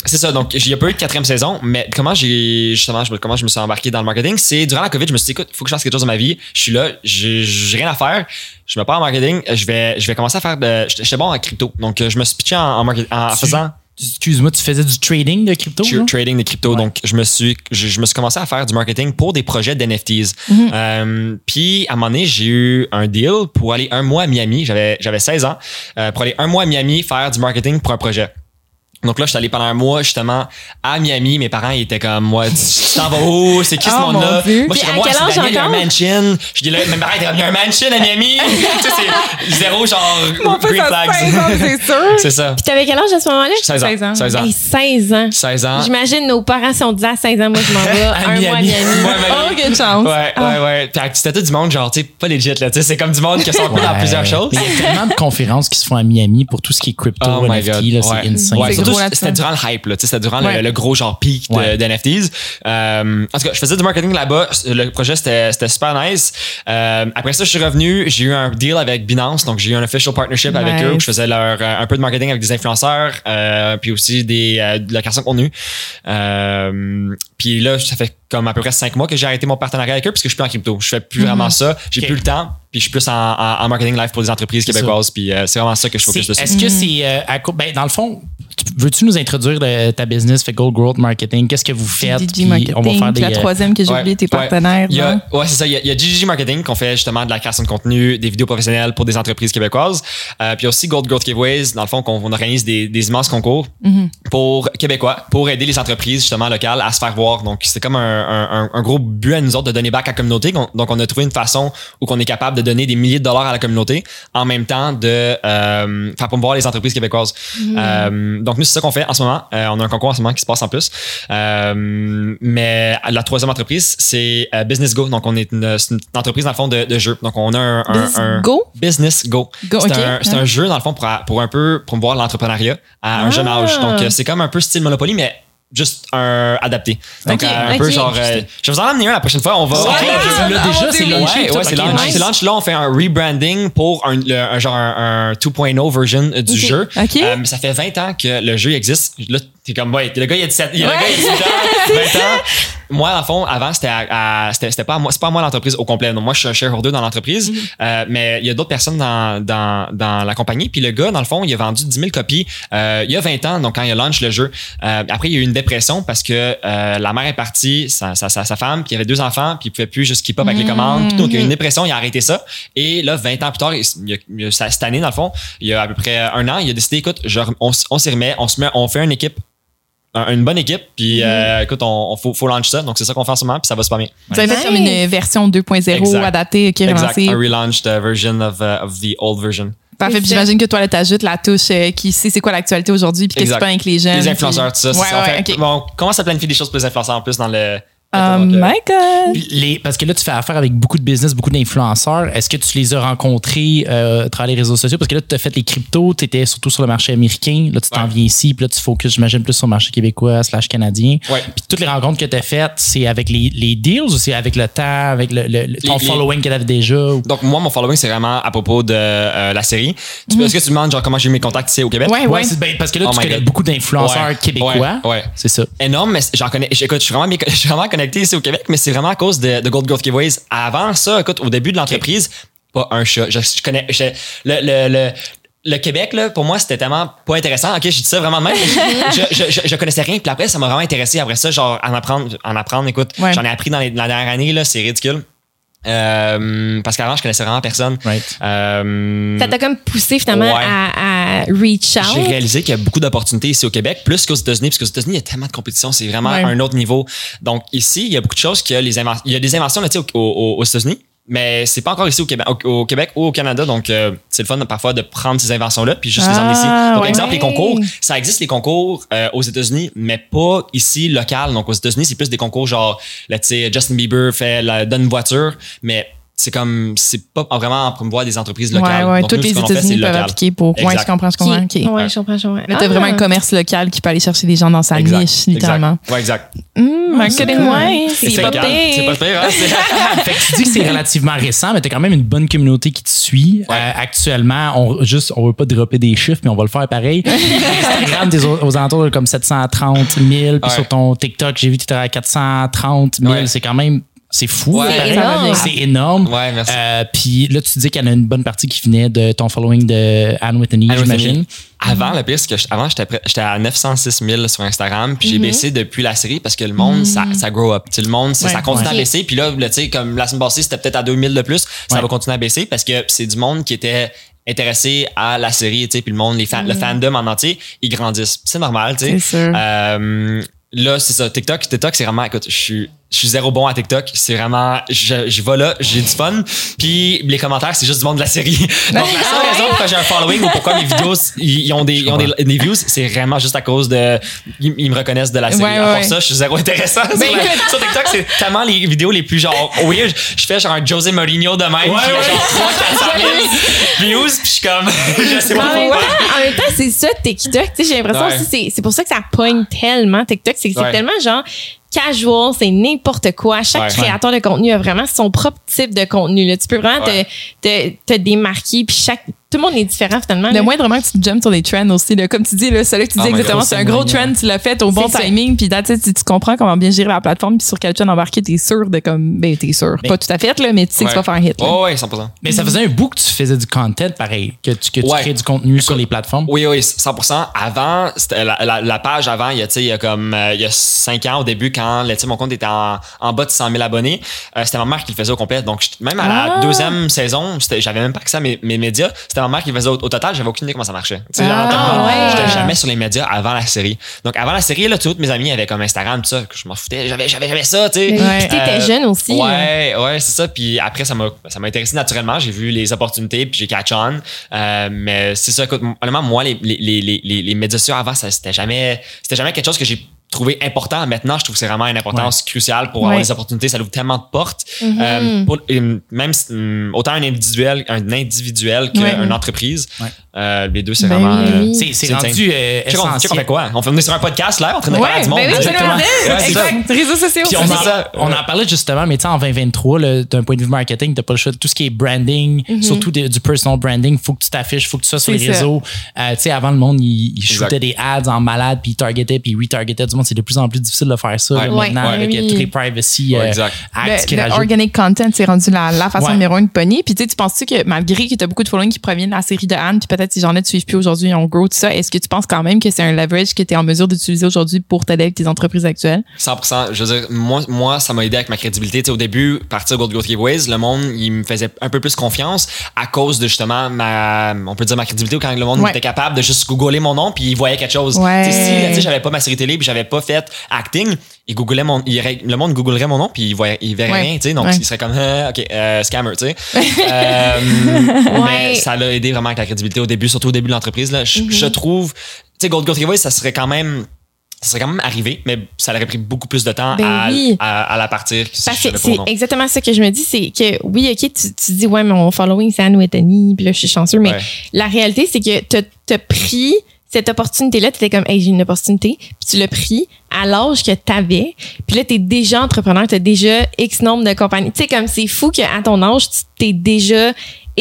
c'est ça. Donc, il n'y a pas eu de quatrième saison, mais comment j'ai justement, je, me- comment je me suis embarqué dans le marketing, c'est durant la COVID, je me suis dit, écoute, il faut que je fasse quelque chose dans ma vie. Je suis là, j'ai j'ai rien à faire. Je me pars en marketing, je vais, je vais commencer à faire de. J'étais bon en crypto, donc euh, je me suis pitché en, en, en faisant Excuse-moi, tu faisais du trading de crypto? tra- trading de crypto. Ouais. Donc, je me suis, je, je me suis commencé à faire du marketing pour des projets d'NFTs. Mhm. Euh, puis, à un moment donné, j'ai eu un deal pour aller un mois à Miami. J'avais, j'avais 16 ans. euh, pour aller un mois à Miami faire du marketing pour un projet. Donc là, je suis allé pendant un mois justement à Miami. Mes parents ils étaient comme moi, tu t'en vas où? C'est qui ce Oh, monde-là? Moi, j'étais moi, c'est Daniel, il y a un mansion. Je dis là, mes parents étaient comme, il y a un mansion à Miami. tu sais, c'est zéro genre Mon green flags. 16 ans, c'est sûr. c'est ça. Puis t'avais quel âge à ce moment-là? 16 ans. 16 ans. 16 ans. Hey, 16 ans. 16 ans. J'imagine nos parents sont dit à 16 ans, moi je m'en vais un mois à Miami. Ouais, Oh, quelle chance. Ouais, ouais, ouais. Puis c'était tout du monde, genre, tu sais, pas legit, là. Tu sais, c'est comme du monde qui sont peu dans Ouais. plusieurs choses. Il y a tellement de conférences qui se font à Miami pour tout ce qui est crypto, Oh NFT, là, c'est Ouais. insane. Surtout c'était durant le hype, là. Tu sais, C'était durant le- Ouais. le, gros genre peak de, Ouais. de NFTs. Euh, en tout cas, je faisais du marketing là-bas. Le projet, c'était c'était super nice. Euh, après ça, je suis revenu. J'ai eu un deal avec Binance. Donc, j'ai eu un official partnership avec eux. où Je faisais leur, euh, un peu de marketing avec des influenceurs, euh, puis aussi des, euh, de la création de contenu. Euh, puis là, ça fait comme à peu près cinq mois que j'ai arrêté mon partenariat avec eux parce que je suis plus en crypto. Je fais plus vraiment ça. J'ai Ok. plus le temps. Puis je suis plus en, en- en marketing live pour des entreprises québécoises. Puis euh, c'est vraiment ça que je focus dessus. Est-ce que c'est euh, à ben, dans le fond, tu- veux-tu nous introduire de- ta business fait Gold Growth Marketing? Qu'est-ce que vous faites Puis Marketing, On va faire des la euh, troisième que j'ai Ouais, oublié, tes ouais. partenaires. Il y là. a, ouais, c'est ça. Il y, a, il y a GGG Marketing qu'on fait justement de la création de contenu, des vidéos professionnelles pour des entreprises québécoises. Euh, puis il y a aussi Gold Growth Giveaways, dans le fond, qu'on on organise des, des immenses concours pour Québécois, pour aider les entreprises justement locales à se faire voir. Donc, c'est comme un, un, un- un gros but à nous autres de donner back à la communauté. Donc, on a trouvé une façon où on est capable de donner des milliers de dollars à la communauté en même temps de euh, faire promouvoir les entreprises québécoises. Euh, donc, nous, c'est ça qu'on fait en ce moment. Euh, on a un concours en ce moment qui se passe en plus. Euh, mais la troisième entreprise, c'est Business Go. Donc, on est une, entreprise, dans le fond, de, de jeu. Donc, on a un... un- Go? Business Go. Go, c'est un, jeu, dans le fond, pour, pour un peu promouvoir l'entrepreneuriat à un Ah. jeune âge. Donc, c'est comme un peu style Monopoly, mais juste un adapté. Donc, Ok, euh, un ok. peu genre... euh, je vais vous en emmener un la prochaine fois. On va... Ok, on va- ok, là, déjà, c'est Ouais, launché. tout. ouais, c'est Ok, launch. nice. Là, on fait un rebranding pour un, le- un genre un, un 2.0 version euh, du jeu. Euh, mais ça fait 20 ans que le jeu existe. Là, t'es comme, ouais, le gars, il a 17, il y a le gars, il a 18 ans, 20 ans. Moi, en fond, avant, c'était à, à- c'était c'était pas moi, c'est pas moi l'entreprise au complet. Donc, moi, je suis un shareholder dans l'entreprise. Euh, mais il y a d'autres personnes dans, dans, dans la compagnie. Puis le gars, dans le fond, il a vendu 10 000 copies euh, il y a 20 ans, donc quand il a launch le jeu. Euh, après, il y a eu une dépression parce que euh, la mère est partie, sa, sa, sa, sa femme, puis il y avait deux enfants, puis il pouvait plus juste keep up avec les commandes. Puis donc, il y a eu une dépression, il a arrêté ça. Et là, 20 ans plus tard, il, il a- il a- cette année, dans le fond, il y a à peu près un an, il a décidé, écoute, je on, on s'y remet, on se met, on fait une équipe un- une bonne équipe puis euh, écoute on, on faut, faut launch ça donc c'est ça qu'on fait en ce moment puis ça va super bien Vous avez fait comme une version 2.0 Exact. adaptée qui est exact relancée. un relaunched uh, version of, uh, of the old version Parfait. Puis j'imagine que toi, là, t'ajoutes la touche euh, qui sait c'est quoi l'actualité aujourd'hui puis qu'est-ce qui Exact. se passe avec les jeunes. les influenceurs tout ça c'est ça. On ouais, fait- ok. bon, on commence à planifier des choses pour les influenceurs en plus dans le Oh my God! Les, parce que là, tu fais affaire avec beaucoup de business, beaucoup d'influenceurs. Est-ce que tu les as rencontrés euh, à travers les réseaux sociaux? Parce que là, tu as fait les cryptos, tu étais surtout sur le marché américain. Là, tu t'en Ouais. viens ici, puis là, tu focuses, j'imagine, plus sur le marché québécois slash canadien. Ouais. Puis toutes les rencontres que tu as faites, c'est avec les, les deals ou c'est avec le temps, avec le, ton Les- following que tu avais déjà? ou- donc moi mon following c'est vraiment à propos de euh, la série tu peux est-ce que tu demandes genre comment j'ai eu mes contacts ici au Québec? Ouais, Ouais, ouais. ben, parce que là, Oh tu connais God. beaucoup d'influenceurs québécois. ouais, ouais. C'est ça. énorme, mais j'en connais. Écoute, je suis vraiment, je suis vraiment connecté ici au Québec, mais c'est vraiment à cause de, de Gold Growth Giveaways. Avant ça, écoute, au début de l'entreprise, pas un chat. Je, je connais. je- le, le, le, le Québec, là, pour moi, c'était tellement pas intéressant. Ok, j'ai dit ça vraiment de même. je, je, je, je connaissais rien. Puis après, ça m'a vraiment intéressé. Après ça, genre, en apprendre, en apprendre écoute, Ouais. j'en ai appris dans, les- dans la dernière année, là, c'est ridicule. Euh, parce qu'avant, je connaissais vraiment personne. Right. Euh, Ça t'a comme poussé finalement Ouais. à, à reach j'ai out. réalisé qu'il y a beaucoup d'opportunités ici au Québec, plus qu'aux États-Unis, parce qu'aux États-Unis, il y a tellement de compétition, c'est vraiment Ouais. un autre niveau. Donc ici, il y a beaucoup de choses que les il y a des inventions là, tu sais, au- au- aux États-Unis, mais c'est pas encore ici au Québec, au, au Québec ou au Canada. Donc euh, c'est le fun parfois de prendre ces inventions-là puis juste les Ah, emmener ici. Donc ouais. exemple les concours, ça existe les concours euh, aux États-Unis, mais pas ici local. Donc aux États-Unis, c'est plus des concours genre, là, tu sais, Justin Bieber fait la, donne une voiture, mais c'est comme c'est pas vraiment en promouvoir des entreprises locales. Ouais, ouais. Donc, Toutes nous, les ce qu'on États-Unis peuvent local. appliquer pour. Ouais, Exact. je comprends, je comprends. OK. Ouais, je comprends, je comprends. Là, t'as Ah. vraiment un commerce local qui peut aller chercher des gens dans sa Exact. niche, littéralement. Exact. Ouais, exact. Marketing, ouais. C'est pas pire. C'est pas pire, hein? C'est- fait que tu dis que c'est relativement récent, mais tu as quand même une bonne communauté qui te suit. Ouais. Euh, actuellement, on juste on veut pas dropper des chiffres, mais on va le faire pareil. Instagram, t'es aux, aux alentours de comme 730 000. Puis Ouais. sur ton TikTok, j'ai vu que tu étais à 430 000. Ouais. C'est quand même... C'est fou. Ouais. C'est énorme. C'est énorme. Ouais, merci. Euh, puis là, tu dis qu'il y en a une bonne partie qui venait de ton following de Anne Whitney, Anne Whitney. j'imagine. Avant, le pire, c'est que je- avant, j'étais à 906 000 sur Instagram, puis j'ai Mhm. baissé depuis la série parce que le monde, ça, ça grow up. Tu sais, le monde, ça, Ouais. ça continue Ouais. à baisser. Puis là, tu sais, comme la semaine passée, c'était peut-être à 2000 de plus, ça Ouais. va continuer à baisser parce que c'est du monde qui était intéressé à la série, tu sais, puis le monde, les fans, le fandom en entier, ils grandissent. C'est normal, tu sais. Mhm. C'est sûr. Euh, là, c'est ça. TikTok, TikTok, c'est vraiment, écoute, je suis, je suis zéro bon à TikTok. C'est vraiment, je, je vais là, j'ai du fun. Puis les commentaires, c'est juste du monde de la série. Donc la seule raison pourquoi j'ai un following ou pourquoi mes vidéos, ils, ont des, ils ont des, des views, c'est vraiment juste à cause de, ils, ils me reconnaissent de la série. Ouais, à part ouais. ça, je suis zéro intéressant. sur, la- écoute. sur TikTok, c'est tellement les vidéos les plus genre weird. Je fais genre un José Mourinho de même, puis ouais. genre 3 400 000. views, puis je suis comme, je sais pas en même pourquoi. temps, en même temps, c'est ça TikTok. Tu sais, j'ai l'impression Ouais. aussi c'est c'est pour ça que ça pogne tellement TikTok, c'est que c'est Ouais. tellement genre casual, c'est n'importe quoi. Chaque Ouais. créateur de contenu a vraiment son propre type de contenu. Là. Tu peux vraiment Ouais. te, te, te démarquer, puis chaque tout le monde est différent finalement. Le moindrement que tu jumps sur les trends aussi, là, comme tu dis, là, celui que tu dis Ah, mais exactement, c'est un gros trend, tu l'as fait au bon timing, puis tu, tu comprends comment bien gérer la plateforme, puis sur quel trend embarquer, t'es sûr de comme, ben t'es sûr, Mais- pas tout à fait là, mais tu sais que tu vas faire un hit. là. Oh, ouais, 100%. Mais ça faisait un bout que tu faisais du content pareil, que tu, que tu Ouais. crées du contenu sur les plateformes. Oui, oui, 100%. Avant, c'était la, la, la page avant, il y a, tu sais, il y a comme, euh, il y a 5 ans au début, quand là, mon compte était en, en bas de 100 000 abonnés, euh, c'était ma mère qui le faisait au complet. Donc, même à la Ah. deuxième saison, j'avais même pas accès à mes, mes médias. C'était ma mère qui le faisait au, au total, j'avais aucune idée comment ça marchait. Tu sais, Ah, ouais. J'étais jamais sur les médias avant la série. Donc, avant la série, là, toutes mes amis avaient comme Instagram, tout ça, que je m'en foutais. J'avais, j'avais, j'avais ça, tu sais. Ouais. puis t'étais Euh, jeune aussi. Ouais, ouais, c'est ça. Puis après, ça m'a, ça m'a intéressé naturellement. J'ai vu les opportunités, puis j'ai catch on. Euh, mais c'est ça. Écoute, honnêtement, moi, les, les, les, les, les médias sociaux avant, ça, c'était jamais, c'était jamais quelque chose que j'ai trouvé important. Maintenant, je trouve que c'est vraiment une importance cruciale pour avoir Ouais. des opportunités. Ça ouvre tellement de portes. Mhm. Euh, pour- même hum, autant un individuel, un individuel qu'une Ouais. entreprise. Ouais. Euh, les deux, c'est Ben vraiment. oui. euh. C'est, rendu euh, Tu sais qu'on- tu sais qu'on essentiel. fait quoi? On fait on est sur un podcast là, en train de Ouais, du monde. ben oui, Exactement. Ouais. Exact. Réseaux sociaux. Puis on, en, ça. on en parlait justement, mais tu sais, en 2023, là, d'un point de vue marketing, t'as pas le choix de tout ce qui est branding, surtout des- du personal branding. Faut que tu t'affiches, faut que tu sois sur les ça. réseaux. Euh, tu sais, avant, le monde, il, il Exact. shootait des ads en malade, puis il targetait, puis il retargetait du monde. C'est de plus en plus difficile de faire ça Ouais. là, Ouais. maintenant Ouais. avec euh, Oui. tous les privacy Ouais, euh, exact. acts qui Le, le rajoutent. organic content, c'est rendu la, la façon Ouais. numéro un de pogner. Puis tu sais, tu penses-tu que malgré que tu as beaucoup de following qui proviennent de la série de Anne, puis peut-être ces gens-là ne te suivent plus aujourd'hui, on grow tout ça, est-ce que tu penses quand même que c'est un leverage que tu es en mesure d'utiliser aujourd'hui pour t'aider avec tes entreprises actuelles? 100%. Je veux dire, moi, moi ça m'a aidé avec ma crédibilité. Tu sais, au début, partir Gold Growth Giveaways, le monde, il me faisait un peu plus confiance à cause de justement ma, on peut dire ma crédibilité, quand le monde Ouais. était capable de juste googler mon nom puis il voyait quelque chose. Si, j'avais pas ma série télé puis j'avais pas fait acting, il googlait mon, il, le monde googlerait mon nom puis il voyait, il verrait Ouais. rien, tu sais. Donc, Ouais. il serait comme, Ah, ok, euh, scammer, tu sais. Euh. Mais ça l'a aidé vraiment avec la crédibilité au début, surtout au début de l'entreprise, là. Je, je trouve, tu sais, Gold Growth Giveaways, ça serait quand même, ça serait quand même arrivé, mais ça aurait pris beaucoup plus de temps Ben à, oui. à, à la partir si Parce que c'est exactement ça que je me dis, c'est que oui, ok, tu, tu dis ouais, mon following c'est Anne ou puis là je suis chanceux, mais Ouais. la réalité c'est que t'as as pris cette opportunité-là, tu étais comme, hey, j'ai une opportunité, puis tu l'as pris à l'âge que tu avais, puis là, tu es déjà entrepreneur, tu as déjà X nombre de compagnies. Tu sais, comme c'est fou qu'à ton âge, tu t'es déjà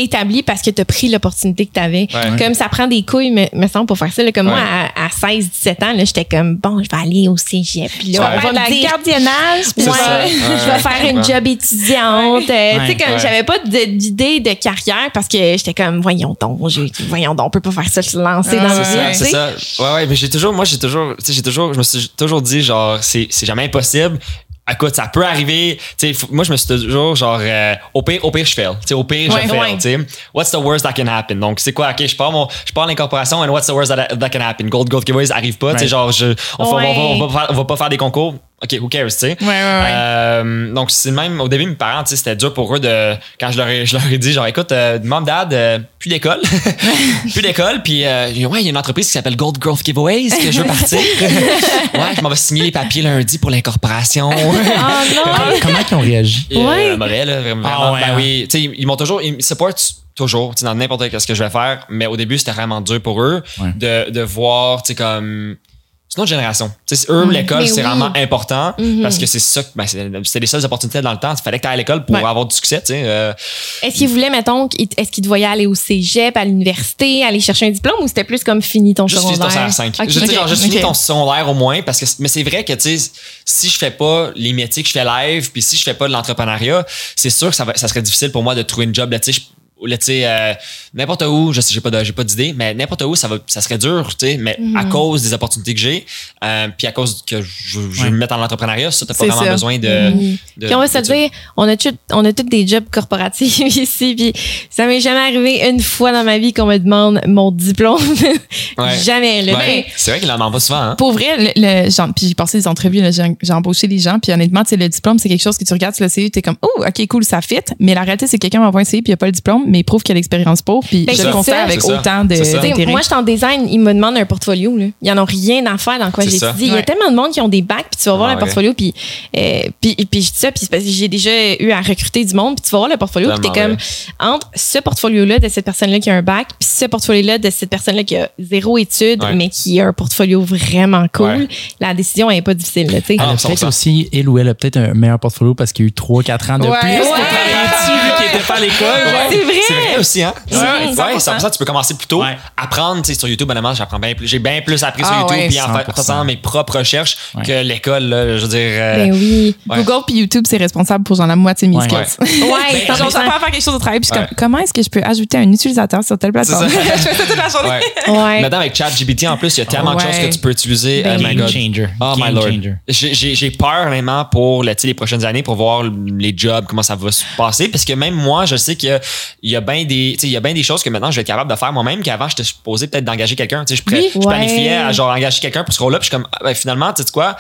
établi parce que tu as pris l'opportunité que tu avais. Ouais. Comme ça prend des couilles, me, me semble, pour faire ça. là. Comme Ouais. moi, à, à 16, 17 ans, j'étais comme, bon, je vais aller au cégep. Puis là, on va me dire- gardiennage, puis je vais faire une job étudiante. Euh, tu sais, comme Ouais. j'avais pas d'idée de carrière parce que j'étais comme, voyons donc, voyons donc, on peut pas faire ça, se lancer dans le ouais. C'est ça. Ouais, ouais, mais j'ai toujours, moi, j'ai toujours, tu sais, j'ai toujours, je me suis toujours dit, genre, c'est, c'est jamais impossible. Écoute, ça peut arriver. Tu sais, faut- moi, je me suis toujours, genre, euh, au pire, au pire, je fail. Tu sais, au pire, Ouais, je fail. ouais. What's the worst that can happen? Donc, c'est quoi? OK, je pars mon, je pars l'incorporation, and what's the worst that, that can happen? Gold, Gold Giveaways arrive pas. Right. genre, je, on, va- Ouais. on va, faire- on va pas faire des concours. OK, who cares, tu sais? Ouais, ouais, ouais. Euh, donc, c'est même, au début, mes parents, tu sais, c'était dur pour eux de, quand je leur ai, je leur ai dit, genre, écoute, euh, mom, dad, euh, plus d'école. plus d'école. Puis, euh, ouais, il y a une entreprise qui s'appelle Gold Growth Giveaways que je veux partir. ouais, je m'en vais signer les papiers lundi pour l'incorporation. Non! Comment ils ont réagi? Et, euh, Ouais. là, vraiment. Ah ouais, ben hein. oui, tu sais, ils, m'ont toujours, ils me supportent toujours, tu sais, dans n'importe ce que je vais faire. Mais au début, c'était vraiment dur pour eux Ouais. de, de voir, tu sais, comme, c'est une autre génération. Tu sais, eux, l'école, Mais c'est oui. vraiment important Mhm. parce que c'est ça, que- ben, c'est- c'était les seules opportunités dans le temps. Il fallait que tu ailles à l'école pour Ouais. avoir du succès, euh, Est-ce qu'ils voulaient, mettons, est-ce qu'ils te voyaient aller au cégep, à l'université, aller chercher un diplôme ou c'était plus comme fini ton Juste ton secondaire? secondaire 5. Ok, Je veux dire, ok, genre, juste ok. finis ton secondaire au moins, parce que, mais c'est vrai que, tu sais, si je fais pas les métiers que je fais live, puis si je fais pas de l'entrepreneuriat, c'est sûr que ça, va, ça serait difficile pour moi de trouver une job, là, tu sais, tu sais, euh, n'importe où, je sais, j'ai pas j'ai pas d'idée, mais n'importe où, ça va, ça serait dur, tu sais, mais à Mhm. cause des opportunités que j'ai, euh, puis à cause que je, je Ouais. me mettre en entrepreneuriat, ça, t'as pas C'est vraiment ça. besoin de, Mhm. de- Puis on va se dire, on a tous, on a tous des jobs corporatifs ici, puis ça m'est jamais arrivé une fois dans ma vie qu'on me demande mon diplôme. Ouais. jamais, là. Ouais. C'est vrai qu'il en demande pas souvent, hein. Pour vrai, le, le- j'en- puis j'ai passé des entrevues, là, j'ai j'ai embauché des gens, puis honnêtement, tu sais, le diplôme, c'est quelque chose que tu regardes sur le CV, t'es comme, oh, ok, cool, ça fit. Mais la réalité, c'est que quelqu'un m'envoie un CV, puis il a pas le diplôme, mais prouve qu'il y a l'expérience pour. Puis Ben, je le conseille avec autant de- moi, je suis en design, ils me demandent un portfolio. Là. Ils n'en ont rien à faire dans quoi j'ai étudié. Il y a tellement de monde qui ont des bacs, puis tu vas voir Ah, le portfolio, puis, euh, puis, puis je dis ça, puis parce que j'ai déjà eu à recruter du monde, puis tu vas voir le portfolio, puis t'es comme, entre ce portfolio-là de cette personne-là qui a un bac, puis ce portfolio-là de cette personne-là qui a zéro étude, Ouais. mais qui a un portfolio vraiment cool, Ouais. la décision n'est pas difficile. Là, tu sais. Ah, Elle a 100%. peut-être aussi, elle ou elle a peut-être un meilleur portfolio parce qu'il y a eu 3-4 ans de Ouais. plus pas à l'école. Ouais. C'est vrai. C'est vrai aussi, hein? Ouais, Ouais, 100%. 100%. Tu peux commencer plus tôt. Ouais. Apprendre, tu sais, sur YouTube, honnêtement, j'apprends bien plus. J'ai bien plus appris sur Ah, YouTube puis en fa- 100%. faisant mes propres recherches Ouais. que l'école, là, je veux dire. euh, Ben oui. Ouais. Google puis YouTube, c'est responsable pour genre la moitié de mes Ouais. skills. Ouais, Ben, genre, 100%. j'apprends à faire quelque chose au travail, puis comme, comment est-ce que je peux ajouter un utilisateur sur telle plateforme? Je fais ça toute la journée. Ouais. Ouais. Maintenant, avec ChatGPT, en plus, il y a tellement de choses que tu peux utiliser. Ben, oh my Game God. changer. Oh my Game lord. changer. J'ai- peur vraiment pour les prochaines années pour voir les jobs, comment ça va se passer. Parce que même moi, je sais qu'il y a- il y a bien des, tu sais, il y a bien des choses que maintenant je vais être capable de faire moi-même qu'avant j'étais supposé peut-être d'engager quelqu'un. Tu sais, Je, pré- Oui, je ouais. planifiais à genre engager quelqu'un pour ce rôle-là. Puis je suis comme, ah, ben, finalement, tu sais quoi,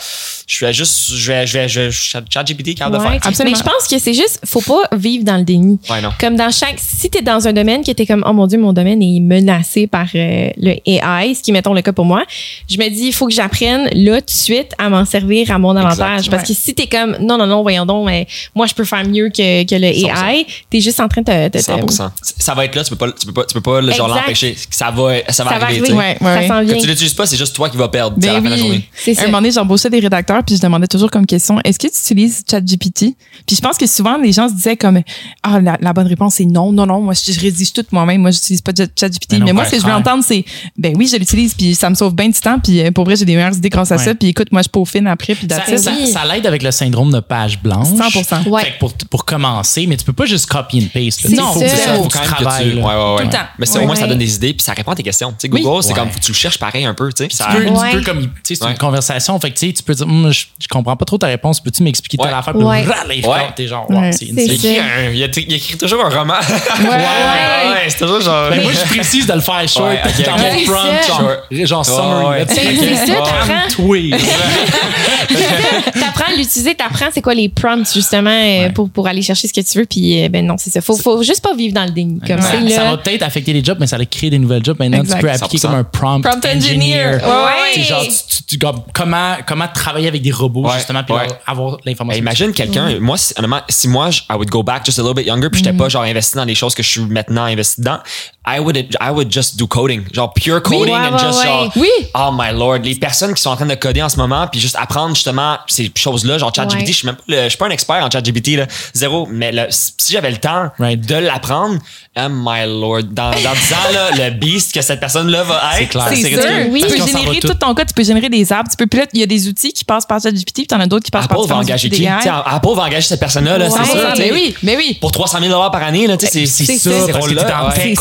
je vais juste, je vais, je vais, je vais, chat GPT capable de Ouais. faire. tu sais. Absolument. Mais je pense que c'est juste, faut pas vivre dans le déni. Ouais, non. Comme dans chaque, si t'es dans un domaine qui était comme, oh mon dieu, mon domaine est menacé par euh, le AI, ce qui mettons le cas pour moi, je me dis, il faut que j'apprenne là tout de suite à m'en servir à mon avantage. Exact. Parce que si t'es comme, non, non, non, voyons donc, mais moi je peux faire mieux que, que le 100%. AI, t'es juste en train de te, te- te- 100%. Ça va être là, tu peux pas, tu peux pas, tu peux pas le genre l'empêcher. Ça va, ça va Ça va arriver. arriver. tu. Ouais, ouais, ça l'utilises pas, c'est juste toi qui vas perdre à la Ben fin de la journée. Un ça. moment donné, j'embauchais des rédacteurs, puis je demandais toujours comme question est-ce que tu utilises ChatGPT? Puis je pense que souvent, les gens se disaient comme ah, la, la bonne réponse, c'est non, non, non, moi, je, je rédige tout moi-même, moi, j'utilise pas de ChatGPT. Ben Mais moi, ce que je veux entendre, c'est ben oui, je l'utilise, puis ça me sauve bien du temps, puis euh, pour vrai, j'ai des meilleures idées grâce à ça, puis écoute, moi, je peaufine après, puis Ça, l'aide avec le syndrome de page blanche. 100%. Ouais. Fait que pour, pour commencer, mais tu peux pas juste copy and paste. là. Sais, faut, ça. que- faut, Faut quand même que tu- ouais, ouais, ouais. Tout le temps. Mais ça, au moins, ça donne des idées puis ça répond à tes questions. Tu sais, Oui. Google, c'est comme, tu le cherches pareil un peu, tu sais. puis ça- Tu peux, Ouais. tu peux comme, c'est Ouais. une conversation. Fait que, tu sais, tu peux dire, Hum, je, je comprends pas trop ta réponse. Peux-tu m'expliquer Ouais. telle affaire? Puis t'es genre, c'est Il écrit, ça. toujours un roman. Ouais, ouais. ouais, c'est toujours genre. Ben, moi, je précise de le faire short. Dans mon prompt, ça. genre, summary. Ben, c'est ça, t'apprends. Tweet. t'apprends à l'utiliser, t'apprends c'est quoi les prompts justement euh, Ouais. pour, pour aller chercher ce que tu veux. Puis euh, ben non, c'est ça. Faut, faut juste pas vivre dans le déni. Comme Ça, ça va peut-être affecter les jobs, mais ça va créer des nouvelles jobs. Maintenant, Exact. tu peux appliquer 100%. comme un prompt, Prompt engineer. engineer. Ouais. Genre, tu- tu- comme, comment, comment travailler avec des robots, Ouais, justement, puis ouais. avoir l'information. imagine quelqu'un, moi, si, honnêtement, si moi, je- I would go back just a little bit younger, puis j'étais pas genre investi dans les choses que je suis maintenant investi dedans, I would, I would just do coding. Genre pure coding ouais, and ouais, just ouais. genre, Oui. oh my lord, les personnes qui sont en train de coder en ce moment, puis juste apprendre justement ces choses-là, genre ChatGPT, Ouais. je suis même pas, le- je suis pas un expert en ChatGPT, là, zéro, mais le- si j'avais le temps Right. de l'apprendre, oh my lord, dans, dans 10 ans, là, le beast que cette personne-là va C'est être, clair. ça, C'est c'est. Oui. Tu peux générer va tout tout. ton code, tu peux générer des apps, tu peux puis là, il y a des outils qui passent par ChatGPT, puis t'en as d'autres qui passent par Apple va différents engager qui? Apple va engager cette personne-là, là, Ouais. c'est sûr. mais oui, mais oui. Pour 300 000 par année, là, tu sais, c'est C'est C'est ça, ça. C'est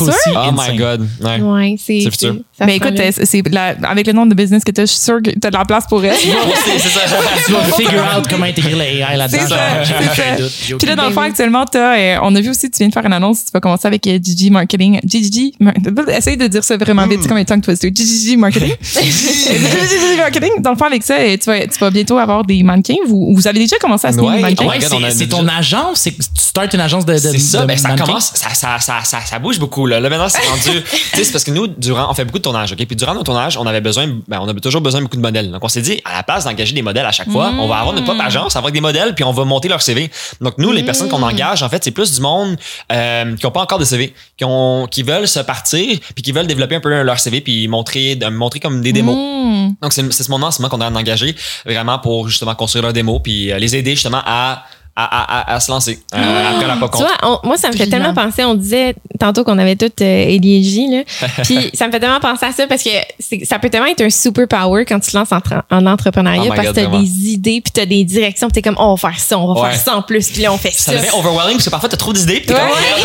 aussi. sûr. Oh my god. Ouais. C'est. C'est futur. ça Mais écoute, euh, c'est la- avec le nombre de business que tu as, je suis sûre que tu as de la place pour elle. C'est c'est ça. Tu vas figure out comment intégrer le AI là-dedans. C'est ça, c'est ça. Puis là, dans le fond, actuellement, t'as, euh, on a vu aussi, tu viens de faire une annonce, tu vas commencer avec euh, GG Marketing. GG, essaye de dire ça vraiment vite, c'est comme un tongue twister. GG Marketing. GG Marketing. Dans le fond, avec ça, euh, tu vas, tu vas bientôt avoir des mannequins. Vous, vous avez déjà commencé à signer Ouais. des mannequins? Oh Ouais, God, c'est- a ton agence, c'est tu startes une agence de, de ça, ben ça mannequins? commence, ça, ça, ça, ça, ça bouge beaucoup. Là, là maintenant, c'est rendu. tu sais, c'est parce que nous, durant, on fait beaucoup de tournage, OK? Puis durant nos tournages, on avait besoin, ben, on avait toujours besoin de beaucoup de modèles. Donc, on s'est dit, à la place d'engager des modèles à chaque fois, on va avoir notre propre agence avec des modèles, puis on va monter leur CV. Donc, nous, les personnes qu'on engage, en fait, c'est plus du monde euh, qui n'ont pas encore de CV, qui, ont, qui veulent se partir, puis qui veulent développer un peu leur CV, puis montrer, de- montrer comme des démos. Hmm. Donc, c'est ce moment en ce moment qu'on est en train d'engager vraiment pour justement construire leur démo puis euh, les aider justement à, à, à, à, à se lancer euh, après la Tu vois, on- moi, ça me fait Brillant. tellement penser, on disait tantôt qu'on avait toutes euh, là. Puis ça me fait tellement penser à ça parce que ça peut tellement être un super power quand tu te lances en, en entrepreneuriat Oh parce God, que t'as vraiment. des idées puis t'as des directions puis t'es comme, oh, on va faire ça, on va Ouais. faire ça en plus puis là, on fait ça ça. devient overwhelming parce que parfois t'as trop d'idées puis t'es Ouais.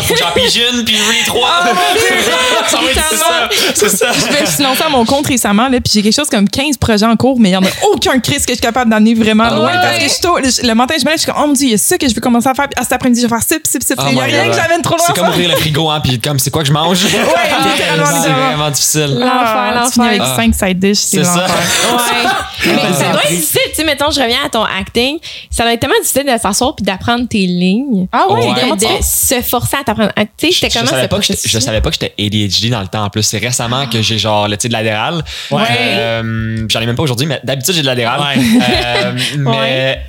comme j'en pige une puis je veux les trois être c'est ça c'est ça Je me suis lancée à mon compte récemment, là, puis j'ai quelque chose comme 15 projets en cours, mais il n'y en a aucun Chris que je suis capable d'amener vraiment loin. Ouais. Parce que je le, matin, je me lève, je suis comme, oh mon dieu, il y a ça que je veux commencer à faire. Ah, cet après-midi, je vais faire ça, puis ça. Oh Il n'y a rien God. que j'amène trop loin. c'est comme ouvrir le frigo hein puis comme c'est quoi que je mange? Littéralement, c'est vraiment difficile L'enfer, Ah, tu finis l'enfer. avec Ah. 5 side dishes, c'est C'est ça. l'enfer. Ouais. Mais ça doit exister, tu sais, mettons, je reviens à ton acting, ça va être tellement difficile de s'asseoir puis d'apprendre tes lignes. Ah ouais, Ouais. De, tu de se forcer à t'apprendre. Ah, Tu sais, c'était je, comment savais ce pas que j'étais- je savais pas que j'étais ADHD dans le temps en plus. C'est récemment que j'ai genre le titre de l'adéral. Ouais. Euh, J'en ai même pas aujourd'hui, mais d'habitude j'ai de l'adéral. Ouais. Euh, mais.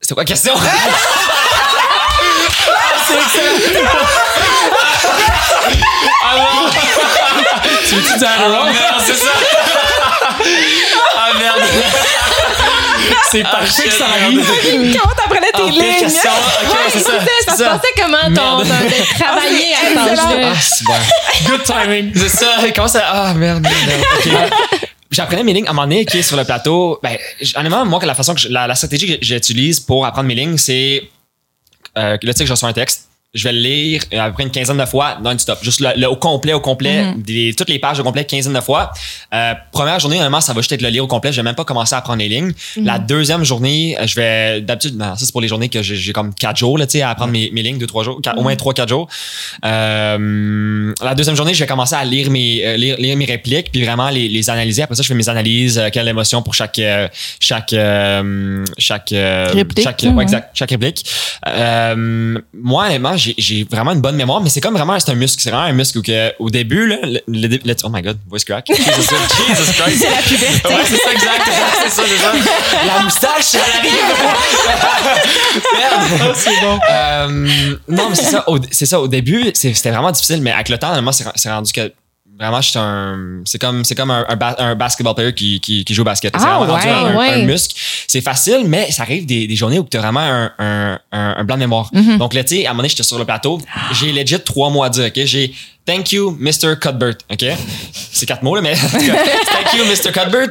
C'est quoi la question? Ah non! Tu veux-tu dire Ah merde, c'est ça! Ah merde! C'est Ah, parfait que ça arrive. Comment t'apprenais tes Ah, lignes? question. Ok, c'est ça. Ça, c'est se ça. passait comment ton, Merde. ton- de travailler à cet Excellent. âge-là? Ah, c'est bon. Good timing. C'est ça. Comment ça? Ah, merde, merde, merde. OK. J'apprenais mes lignes à un moment donné, qui est sur le plateau. Ben, honnêtement, moi, la façon que je- la, la stratégie que j'utilise pour apprendre mes lignes, c'est euh, là, tu sais que je reçois un texte. Je vais le lire à peu près une quinzaine de fois non-stop. Juste le, le- au complet, au complet, des- toutes les pages au complet, quinzaine de fois. Euh, première journée, normalement, ça va juste être le lire au complet. Je vais même pas commencer à apprendre les lignes. La deuxième journée, euh, je vais, d'habitude, ben, ça c'est pour les journées que j'ai comme quatre jours, là, tu sais, à apprendre mes, mes lignes, deux, trois jours, quatre- au moins trois, quatre jours. Euh, la deuxième journée, je vais commencer à lire mes, euh, lire, lire mes répliques, puis vraiment les, les analyser. Après ça, je fais mes analyses, euh, quelle émotion pour chaque, chaque, euh, chaque, Réplique, chaque, ouais. exact, chaque réplique. Euh, moi, honnêtement, j'ai, vraiment une bonne mémoire, mais c'est comme vraiment, c'est un muscle. C'est vraiment un muscle où que, au début, là, le, le- le- oh my god, voice crack. Jesus, Jesus Christ. C'est la puberté. Ouais, c'est ça, exact. C'est ça, c'est ça. La moustache, elle arrive. Merde. C'est bon. Euh, non, mais c'est ça. C'est ça. Au début, c'était vraiment difficile, mais avec le temps, moi, c'est rendu que vraiment, je suis un. C'est comme, c'est comme un, un, ba- un basketball player qui, qui, qui joue au basket. c'est Ah, vraiment ouais, un, ouais. un muscle. C'est facile, mais ça arrive des, des journées où tu as vraiment un, un, un, un blanc de mémoire. Mhm. Donc là, tu sais, à un moment donné, j'étais sur le plateau. J'ai legit trois mots à dire, OK? J'ai Thank you, Mr. Cuthbert. OK? C'est quatre mots, là, mais Thank you, Mr. Cuthbert.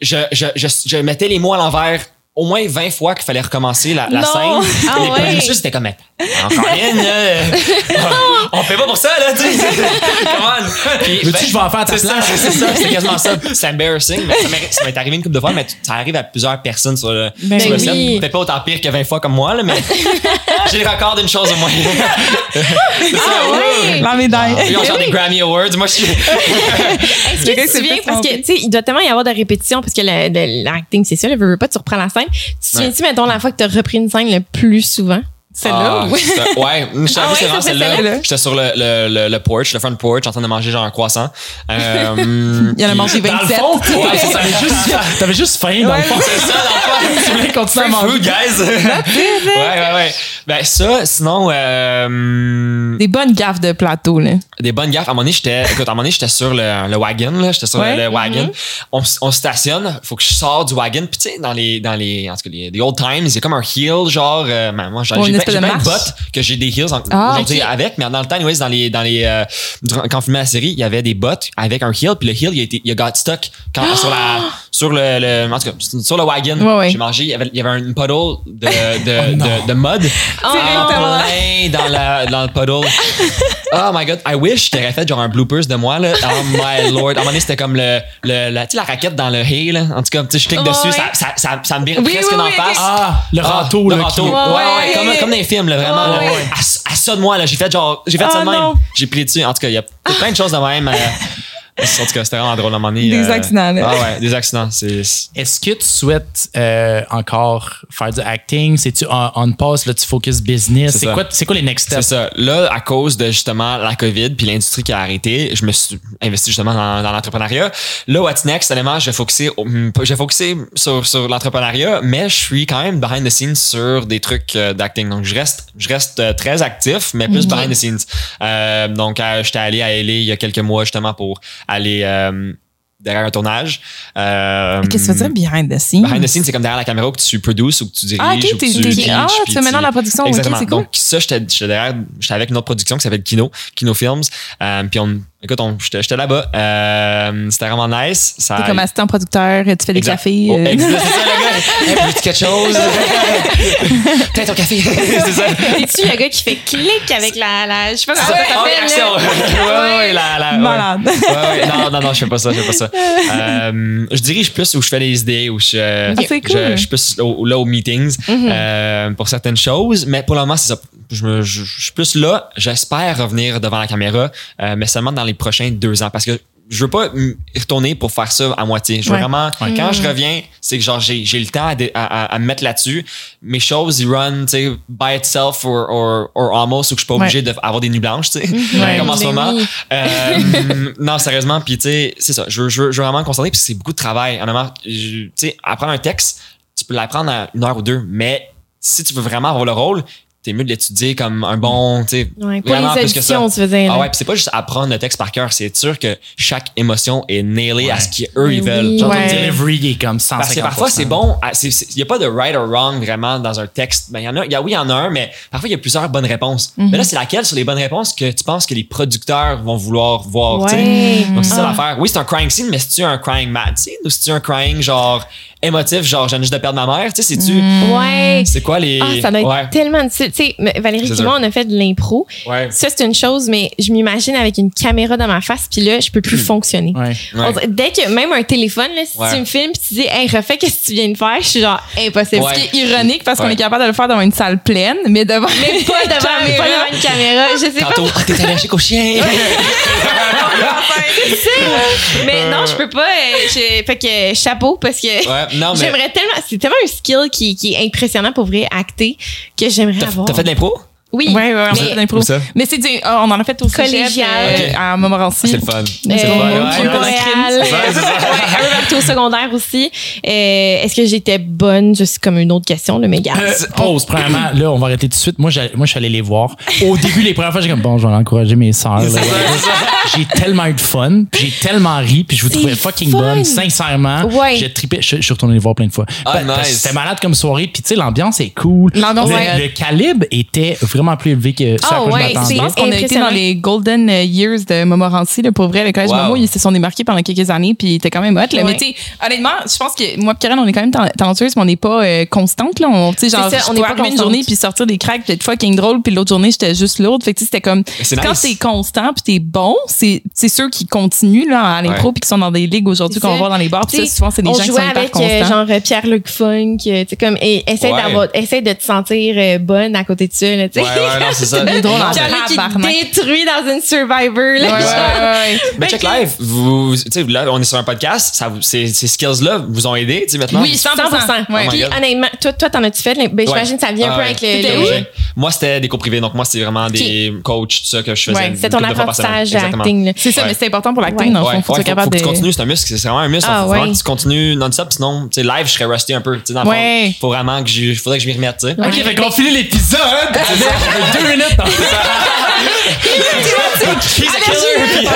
Je, je, je, je mettais les mots à l'envers au moins 20 fois qu'il fallait recommencer la, la Non. scène. Ah les ouais. c'était comme, Mais, encore une, là. on fait pas pour ça, là, tu sais. Come on. Puis, Veux-tu ben, que je vais en faire à ta c'est ça, place? c'est ça, c'est quasiment ça. C'est embarrassing, mais ça m'est- arrivé une couple de fois, mais ça arrive à plusieurs personnes sur le, Ben sur le oui. scène. Peut-être pas autant pire que 20 fois comme moi, là, mais j'ai le record d'une chose au moins. c'est ça. Ah ouais! La médaille. Ils ont genre des Grammy Awards. Moi, je suis. Est-ce que tu te souviens, parce que, tu sais, il doit tellement y avoir de répétitions parce que l'acting, c'est ça, le veux, veux pas, tu reprends la scène. Tu te souviens-tu, mettons, la fois que tu as repris une scène le plus souvent? Celle-là, Ah, oui. c'est- Ouais, je t'avoue, Ah ouais, c'est vraiment celle-là. J'étais sur le, le, le, le porch, le front porch, en train de manger genre un croissant. Euh, Il y en a mangé Dans le 27. fond, ouais, c'est ça, t'avais juste, t'avais juste faim, dans le fond. C'est ça, dans le fond. Tu voulais continuer à manger. food, guys. ouais, ouais, ouais. Ben, ça, sinon, euh, Des bonnes gaffes de plateau, là. des bonnes gaffes. À un moment donné, j'étais, écoute, à un moment donné, j'étais sur le, le wagon, là. J'étais sur Ouais. le, le wagon. on, s- on stationne. Faut que je sors du wagon. Puis, tu sais, dans les, dans les, en tout cas, les, les old times, il y a comme un heel, genre, euh, ben, moi, espèce de marche. bottes que j'ai des heels en- Ah, aujourd'hui avec. Mais dans le temps, anyways, dans les, dans les, euh, durant- quand on filmait la série, il y avait des bottes avec un heel. Puis le heel, il a été, il a got stuck quand, sur la, sur le, le, en tout cas, sur le wagon. Ouais, ouais. J'ai mangé, il y avait, il y avait une puddle de, de, non. de, de mud. Directement. plein dans, la, dans le puddle. Oh my god, I wish t'aurais fait genre un bloopers de moi là. Oh my lord. À un moment donné, c'était comme le, le la, la raquette dans le hay là. En tout cas, tu sais, je clique dessus, ouais. ça, ça, ça, ça me vire Oui, presque oui, la face. Ah, le Ah, râteau, le râteau. qui- Ouais, Ouais, comme, comme dans les films, là, vraiment. Ouais, là. ouais. À, à ça de moi, là, j'ai fait genre, j'ai fait ça Ah, de même. J'ai plié dessus. En tout cas, il y a plein de choses de même. euh, en tout cas, c'était vraiment drôle à un moment donné. Des euh, accidents, là. Ah ouais, des accidents. C'est. c'est- Est-ce que tu souhaites euh, encore faire du acting? C'est-tu on, on passe, là, tu focus business? C'est C'est quoi, c'est quoi les next C'est steps? ça. Là, à cause de justement la COVID puis l'industrie qui a arrêté, je me suis investi justement dans, dans l'entrepreneuriat. Là, what's next, honnêtement, je vais focuser, au- pas- je vais focuser sur, sur l'entrepreneuriat, mais je suis quand même behind the scenes sur des trucs euh, d'acting. Donc, je reste, je reste très actif, mais plus behind the scenes. Euh, donc, j'étais allé à LA il y a quelques mois justement pour aller euh, derrière un tournage. Euh, Qu'est-ce que tu veux dire behind the scenes? Behind the scenes, c'est comme derrière la caméra que tu produces ou que tu diriges Ah, ok, ou que tu diriges, ah, tu fais maintenant la production, Exactement. c'est cool. Donc ça, j'étais j'étais derrière, j'étais avec une autre production qui s'appelle Kino, Kino Films. Euh, puis on, écoute, on, j'étais j'étais là-bas. Euh, c'était vraiment nice. Ça, T'es comme assistant producteur, tu fais des Exact. cafés. Oh, euh, exact, c'est ça, le gars. Hey, quelque chose? Peut-être ton café. c'est ça. Es-tu le gars qui fait clic avec la. la je sais pas comment ça Ah, s'appelle. Ouais, ouais, la. Malade. Ouais, ouais. Non, non, non, je fais pas ça, je fais pas ça. Euh, je dirige plus où je fais les idées, où je, Ah, c'est je, cool. je suis plus au- là aux meetings euh, pour certaines choses, mais pour le moment, c'est ça. Je, me- je- je suis plus là. J'espère revenir devant la caméra, euh, mais seulement dans les prochains deux ans parce que je veux pas mm, retourner pour faire ça à moitié. Je veux Ouais. vraiment, Ouais. quand je reviens, c'est que genre, j'ai, j'ai le temps à, me mettre là-dessus. Mes choses, ils run, tu sais, by itself or, or, or almost, ou que je suis pas Ouais. obligé d'avoir des nuits blanches, tu sais, Ouais. comme en ce moment. Euh, non, sérieusement, puis tu sais, c'est ça. Je veux, je, veux, je veux vraiment me concentrer, puis c'est beaucoup de travail. Honnêtement, je- tu sais, apprendre un texte, tu peux l'apprendre en une heure ou deux, mais si tu veux vraiment avoir le rôle, t'es mieux de l'étudier comme un bon, tu sais, Ouais, pas vraiment les plus que ça. tu faisais. Ah ouais, puis c'est pas juste apprendre le texte par cœur, c'est sûr que chaque émotion est nailée à ce qu'eux ils Oui. veulent. Genre, Ouais. ton delivery est comme 150 Parce que parfois c'est bon, il n'y a pas de right or wrong vraiment dans un texte. Ben, il y en a, il y a, oui, il y en a un, mais parfois il y a plusieurs bonnes réponses. Mhm. Mais là, c'est laquelle sur les bonnes réponses que tu penses que les producteurs vont vouloir voir, tu sais? Ouais. Donc, c'est ça Ah. l'affaire. Oui, c'est un crying scene, mais c'est-tu un crying mad scene ou c'est-tu un crying genre émotif, genre j'ai juste de perdre ma mère, tu sais, c'est-tu. Ouais. C'est quoi les. Ah, ça doit être ouais. tellement difficile. Tu sais, Valérie et moi, on a fait de l'impro. Ouais. Ça, c'est une chose, mais je m'imagine avec une caméra dans ma face, puis là, je peux plus fonctionner. Ouais. Ouais. On dirait- Dès que même un téléphone, là, si Ouais. tu me filmes puis tu dis, hey, refais qu'est-ce que tu viens de faire, je suis genre, impossible. Ouais. Ce qui est ironique parce qu'on est capable de le faire devant une salle pleine, mais devant Mais pas devant, pas devant une caméra. Je sais Tantôt, ah, t'es allergique au chien. pas. mais non, je peux pas. euh, je- fait que chapeau parce que Ouais, non, mais. j'aimerais tellement. C'est tellement un skill qui, qui est impressionnant pour vrai acter que j'aimerais avoir. T'as fait de l'impro? Oui. Ouais, ouais, on a Mais- fait de l'impro. Mais c'est du, ah, on en a fait au Collégial. euh, Ok. à Montmorency. C'est le fun. Euh, C'est le fun. Ouais, au secondaire aussi. Euh, Est-ce que j'étais bonne? Je suis comme une autre question, mais gars. Pause, premièrement, là, on va arrêter tout de suite. Moi, moi je suis allé les voir. Au début, les premières fois, j'ai comme, bon, je vais encourager mes sœurs. J'ai tellement eu de fun, puis j'ai tellement ri, puis je vous C'est trouvais fucking fun. bonne, sincèrement. Ouais. J'ai trippé, je, je suis retourné les voir plein de fois. Ah, nice. C'était malade comme soirée, puis tu sais, l'ambiance est cool. L'ambiance le, le calibre était vraiment plus élevé que Ah quoi ouais, je pense qu'on a été dans les Golden Years de Montmorency. Là, pour vrai, le collège Wow. Momo, ils se sont démarqués pendant quelques années, puis ils étaient quand même hot. Là. Ouais. Mais tu sais, honnêtement, je pense que moi et Karen, on est quand même tal- talentueuses, mais on n'est pas euh, constante. Là. On, tu sais, genre, ça, on n'est pas arriver une journée puis sortir des cracks, puis être fucking drôle, puis l'autre journée, j'étais juste lourde. Fait que tu sais, c'était comme, quand nice. t'es constant puis t'es bon, c'est c'est ceux qui continuent là, à l'impro puis qui sont dans des ligues aujourd'hui qu'on va ça. voir dans les bars. Puis ça, souvent, c'est des gens qui sont avec euh, genre euh, Pierre-Luc Funk, euh, tu sais comme et essaie d'avoir essaie de te sentir euh, bonne à côté de ça là, tu sais. Ouais, ouais, non, c'est ça. C'est drôle, Non, en qui détruit dans une Survivor là. Ouais, ouais, genre. ouais, ouais. Mais check live, vous, tu sais, là, on est sur un podcast, ça, vous- ces, ces skills-là vous ont aidé, tu sais, maintenant? Oui, 100%. 100%. Ouais. Oh my Puis God. honnêtement, toi, toi, t'en as-tu fait? Ben, j'imagine que ça vient un peu ouais. avec le. T'étais le- où? Ouais. Moi, c'était des cours privés, donc moi, c'était vraiment des coachs, tout ça que je faisais. Ouais, une C'est ton couple de fois par semaine. apprentissage Exactement. acting. Là. C'est ça, Ouais. mais c'est important pour l'acting, Ouais. dans le Ouais. Faut capable que de. tu continues, c'est un muscle, c'est vraiment un muscle. Ah, faut vraiment ouais. que tu continues non-stop, sinon, tu sais, live, je serais rusty un peu. Tu sais, dans le Ouais. fond, faut vraiment que je, faudrait que je m'y remette, tu sais. Ok, fait qu'on finit l'épisode. deux minutes. dans- puis-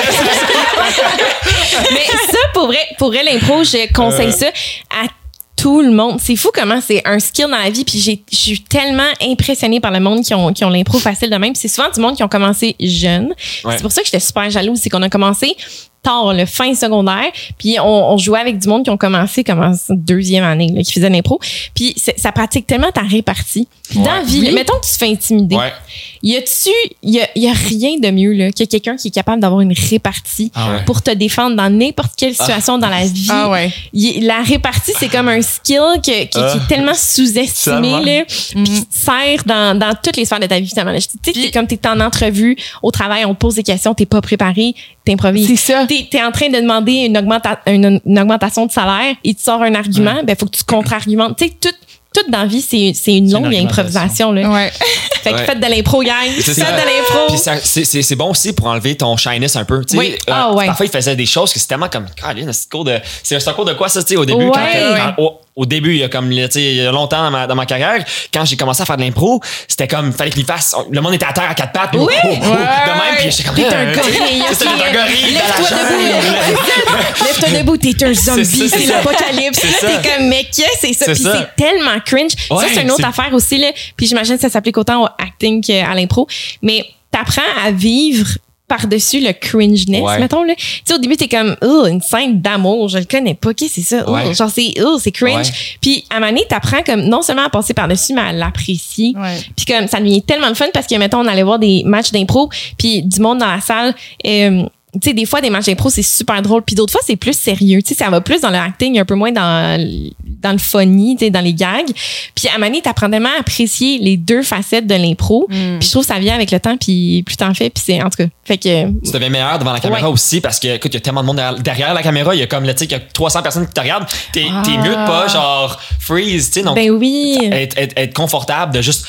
Mais ça, pour vrai, pour vrai, l'impro, je conseille ça à tout le monde. C'est fou comment c'est un skill dans la vie. Puis j'ai- je suis tellement impressionnée par le monde qui ont, qui ont l'impro facile de même. Puis c'est souvent du monde qui ont commencé jeune. Ouais. C'est pour ça que j'étais super jalouse. C'est qu'on a commencé tard, le fin secondaire. Puis on, on jouait avec du monde qui ont commencé comme en deuxième année, là, qui faisait l'impro. Puis ça pratique tellement ta répartie. Puis dans la Ouais. vie, Oui. mettons que tu te fais intimider. Ouais. Y a-tu, y a, y a rien de mieux là, que quelqu'un qui est capable d'avoir une répartie Ah ouais. pour te défendre dans n'importe quelle situation dans la vie? Ah ouais. Y- la répartie, c'est comme un skill que- qui, qui Ah. est tellement sous-estimé, là, puis qui te sert dans, dans toutes les sphères de ta vie, finalement. Tu sais, Puis- comme t'es en entrevue, au travail, on te pose des questions, t'es pas préparé, t'improvises. C'est ça. T'es es en train de demander une, augmenta- une, une augmentation de salaire, il te sort un argument, ben faut que tu contre-argumentes. Tu sais, tout, tout dans la vie, c'est c'est une C'est longue une improvisation. Là. Ouais. Fait que Ouais. faites de l'impro, gang. C'est Faites ça. de l'impro. Puis ça- c'est- c'est c'est bon aussi pour enlever ton shyness un peu. tu sais. Oui. Euh, Ah ouais. Parfois, il faisait des choses que c'est tellement comme. C'est un cours de. C'est un cours de quoi ça, tu sais, au début? Ouais. quand- Ouais. quand- au début, il y a comme, tu sais, il y a longtemps dans ma, dans ma carrière, quand j'ai commencé à faire de l'impro, c'était comme, fallait qu'il fasse. Le monde était à terre à quatre pattes. Oui. oh, oh, oh, Ouais. De même, puis j'étais comme. T'es un euh, gorille. T'es un gorille Lève-toi debout. Lève-toi debout, t'es un zombie, C'est l'apocalypse. T'es comme, mais que c'est ça? Puis c'est tellement cringe. ça, c'est une autre affaire aussi, là. Puis j'imagine que ça s'applique autant au acting qu'à l'impro. Mais t'apprends à vivre par-dessus le cringeness, Ouais. mettons, là. Tu sais, au début, t'es comme, oh, une scène d'amour, je le connais pas, qu'est-ce que c'est ça? Oh, Ouais. genre, c'est, oh, c'est cringe. Ouais. Puis, à un moment donné, t'apprends comme, non seulement à passer par-dessus, mais à l'apprécier. Ouais. Puis comme ça devient tellement le fun parce que mettons on allait voir des matchs d'impro puis du monde dans la salle euh, tu sais, des fois, des matchs d'impro, c'est super drôle. Puis d'autres fois, c'est plus sérieux. Tu sais, ça va plus dans le acting, un peu moins dans, dans le funny, tu sais, dans les gags. Puis à un moment donné, t'apprends tellement à apprécier les deux facettes de l'impro. Mm. Puis je trouve que ça vient avec le temps, puis plus t'en fais, puis c'est, en tout cas, fait que... Tu deviens meilleur devant la caméra Ouais. aussi parce que, écoute, il y a tellement de monde derrière, derrière la caméra. Il y a comme, tu sais, il y a 300 personnes qui te regardent. T'es t'es mieux de pas, genre, freeze, tu sais. Donc, Ben oui. être, être, être confortable de juste,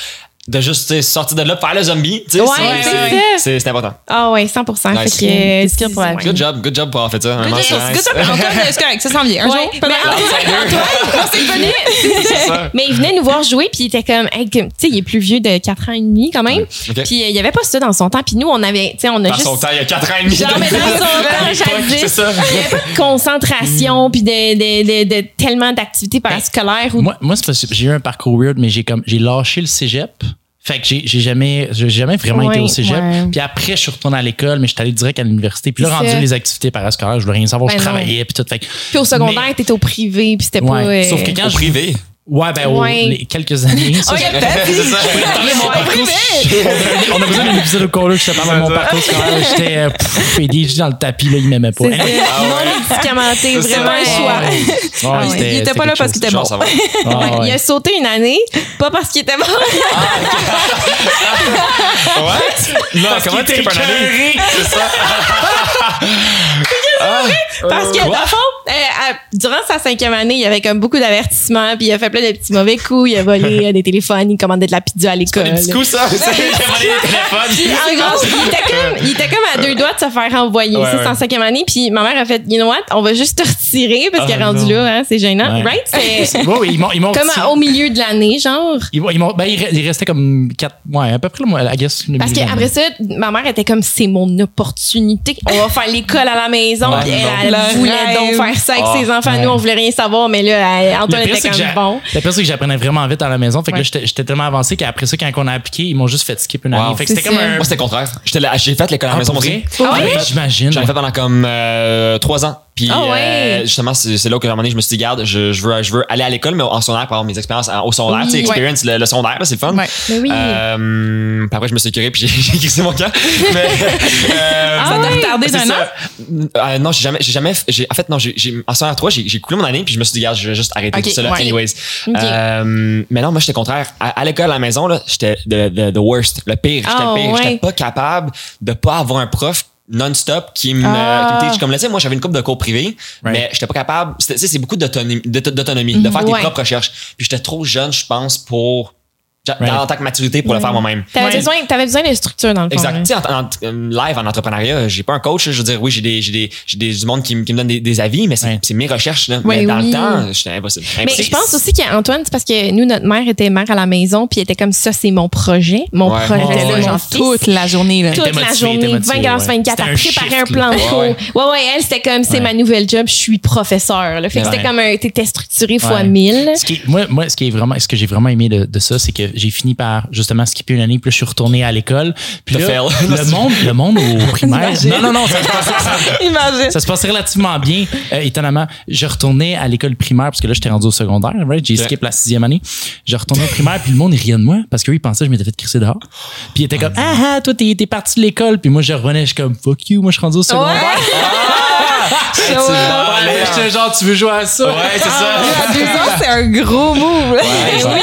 de juste sortir de là, faire le zombie. tu sais, Ouais, c'est- c'est c'est- ça. C'est c'est important. Ah ouais, 100 Nice. Fait que, skills pour la ouais. Good job, good job pour avoir fait ça. Good c'est job, nice. good job. Antoine, c'est correct, ça s'en vient. Un Ouais, jour, mais. Antoine, Antoine. Mais il venait nous voir jouer, puis il était comme, hey, tu sais, il est plus vieux de 4 ans et demi quand même. Ok. Puis euh, il y avait pas ça dans son temps. Puis nous, on avait, tu sais, on a Dans juste. son temps, il y a 4 ans et demi. Genre, mais dans son temps, ça. Il y avait pas de concentration, puis de, de, de, de tellement d'activités parascolaires. Ou... Moi, moi c'est parce que j'ai eu un parcours weird, mais j'ai comme j'ai lâché le cégep. Fait que j'ai j'ai jamais, j'ai jamais vraiment été au cégep. ouais. Puis après, je suis retourné à l'école, mais je suis allé direct à l'université. Puis là, rendu les activités parascolaires, je voulais rien savoir, Ben je non. travaillais, puis tout. Fait Puis au secondaire, t'étais au privé, puis c'était Ouais. pas. euh, Sauf que quand Au je privé. Ouais, ben, au- Ouais. les quelques années. Ça, C'est ça. de. On a besoin d'un épisode au caller je te parle de mon parcours scolaire. J'étais euh, dans le tapis, là, il m'aimait pas. Non médicamenté, ça. vraiment un choix. Ouais, Ah Il était pas là parce qu'il était bon. Ah. Il a sauté une année, pas parce qu'il était mort. Ouais. Non, comment tu qu'il fais pas était un année? C'est ça. Parce que, dans le fond, euh, durant sa cinquième année, il y avait comme beaucoup d'avertissements, puis il a fait plein de petits mauvais coups. Il a volé des téléphones, il commandait de la pizza à l'école. Des petits coups, ça? C'est ça. J'ai volé les téléphones. En gros, il était, comme, il était comme à deux doigts de se faire renvoyer. Ouais, ça, c'est ouais. en cinquième année. Puis ma mère a fait, you know what, on va juste te retirer parce qu'il est Ah, rendu non. là, hein, c'est gênant. Ouais. Right? C'est oui, ils comme à- au milieu de l'année, genre. Ils, ils ben, il il restait comme 4, ouais, à peu près, moi, I guess. le Parce qu'après ça, ma mère était comme, c'est mon opportunité. On va faire l'école à la maison. Ouais, elle, elle Le voulait donc faire ça avec Ah, ses enfants. ouais. Nous, on voulait rien savoir, mais là, Antoine Le était c'est comme bon. Pire, c'est que j'apprenais vraiment vite à la maison. Fait que Ouais. là, j'étais, j'étais tellement avancé qu'après ça, quand on a appliqué, ils m'ont juste fait skip une Wow. année. Fait que c'était comme un. Moi, c'était le contraire. J'étais là- J'ai fait l'école à la Ah, maison vrai? Ah ouais? J'imagine. J'en ai fait pendant comme euh, trois ans. Puis Ah ouais. euh, justement, c'est là que à un moment donné, je me suis dit, garde, je, je, veux, je veux aller à l'école, mais en secondaire pour avoir mes expériences en- au secondaire. Oui. tu sais, experience, le, le secondaire, là, c'est le fun. Ouais. Mais oui. Euh, puis après, je me suis curé puis j'ai crissé mon camp. Mais, euh, Ça t'a retardé c'est d'un ça. an? Euh, non, j'ai jamais, j'ai jamais, en fait, non, j'ai, j'ai, en secondaire 3, j'ai, coulé mon année puis je me suis dit, regarde, je vais juste arrêter tout ça anyways. Euh, mais non, moi, j'étais contraire. À, à l'école, à la maison, là, j'étais the, the, the worst, le pire. J'étais Ah, le pire. ouais. J'étais pas capable de pas avoir un prof non-stop qui me, Ah. qui me. Comme là, tu sais, moi, j'avais une couple de cours privés, Right. mais j'étais pas capable. Tu sais, c'est beaucoup d'autonomie, d'auto- d'autonomie de faire tes Ouais. propres recherches. Puis j'étais trop jeune, je pense, pour, Right. en tant que maturité pour le faire moi-même. T'avais Ouais. besoin, t'avais besoin de structure dans le fond. Exact. hein. Tu sais, en, en- live, en entrepreneuriat, j'ai pas un coach. Je veux dire, oui, j'ai des, j'ai des, j'ai des, du monde qui, me- qui me donne des, des avis, mais c'est Ouais. c'est mes recherches, là. Ouais, mais dans oui. le temps, j'étais impossible. Mais je pense aussi qu'Antoine, c'est parce que nous, notre mère était mère à la maison, puis elle était comme ça, c'est mon projet. Mon Ouais. projet, Ouais, T'étais là, genre, fils. toute la journée. Là. toute la journée, t'es motivé, 24 ouais. 24, à C'était un préparer un plan là. de cours. Ouais, Ouais, elle, c'était comme, c'est Ouais. ma nouvelle job, je suis professeur. Là. Fait que c'était comme un, t'étais structuré fois Ouais. 1000. Ce qui est- moi, moi, ce qui est vraiment, ce que j'ai vraiment aimé de ça, c'est que j'ai fini par justement skipper une année, puis là, je suis retourné à l'école. Puis là, le monde, le monde au primaire. Non, non, non, ça se passait, ça- se passait relativement bien. Euh, étonnamment, je retournais à l'école primaire parce que là, j'étais rendu au secondaire. Right? J'ai Ok. skip la sixième année. Je retournais au primaire, puis le monde il riait de moi parce qu'eux, ils pensaient que je m'étais fait crisser dehors. Puis ils étaient comme, ah, ah, toi, t'es, t'es parti de l'école. Puis moi, je revenais, je suis comme, fuck you, moi, je suis rendu au secondaire. C'est bon, Ouais, J'étais genre, tu veux jouer à ça? Ouais, c'est ça. À deux ans, c'est un gros move. oui.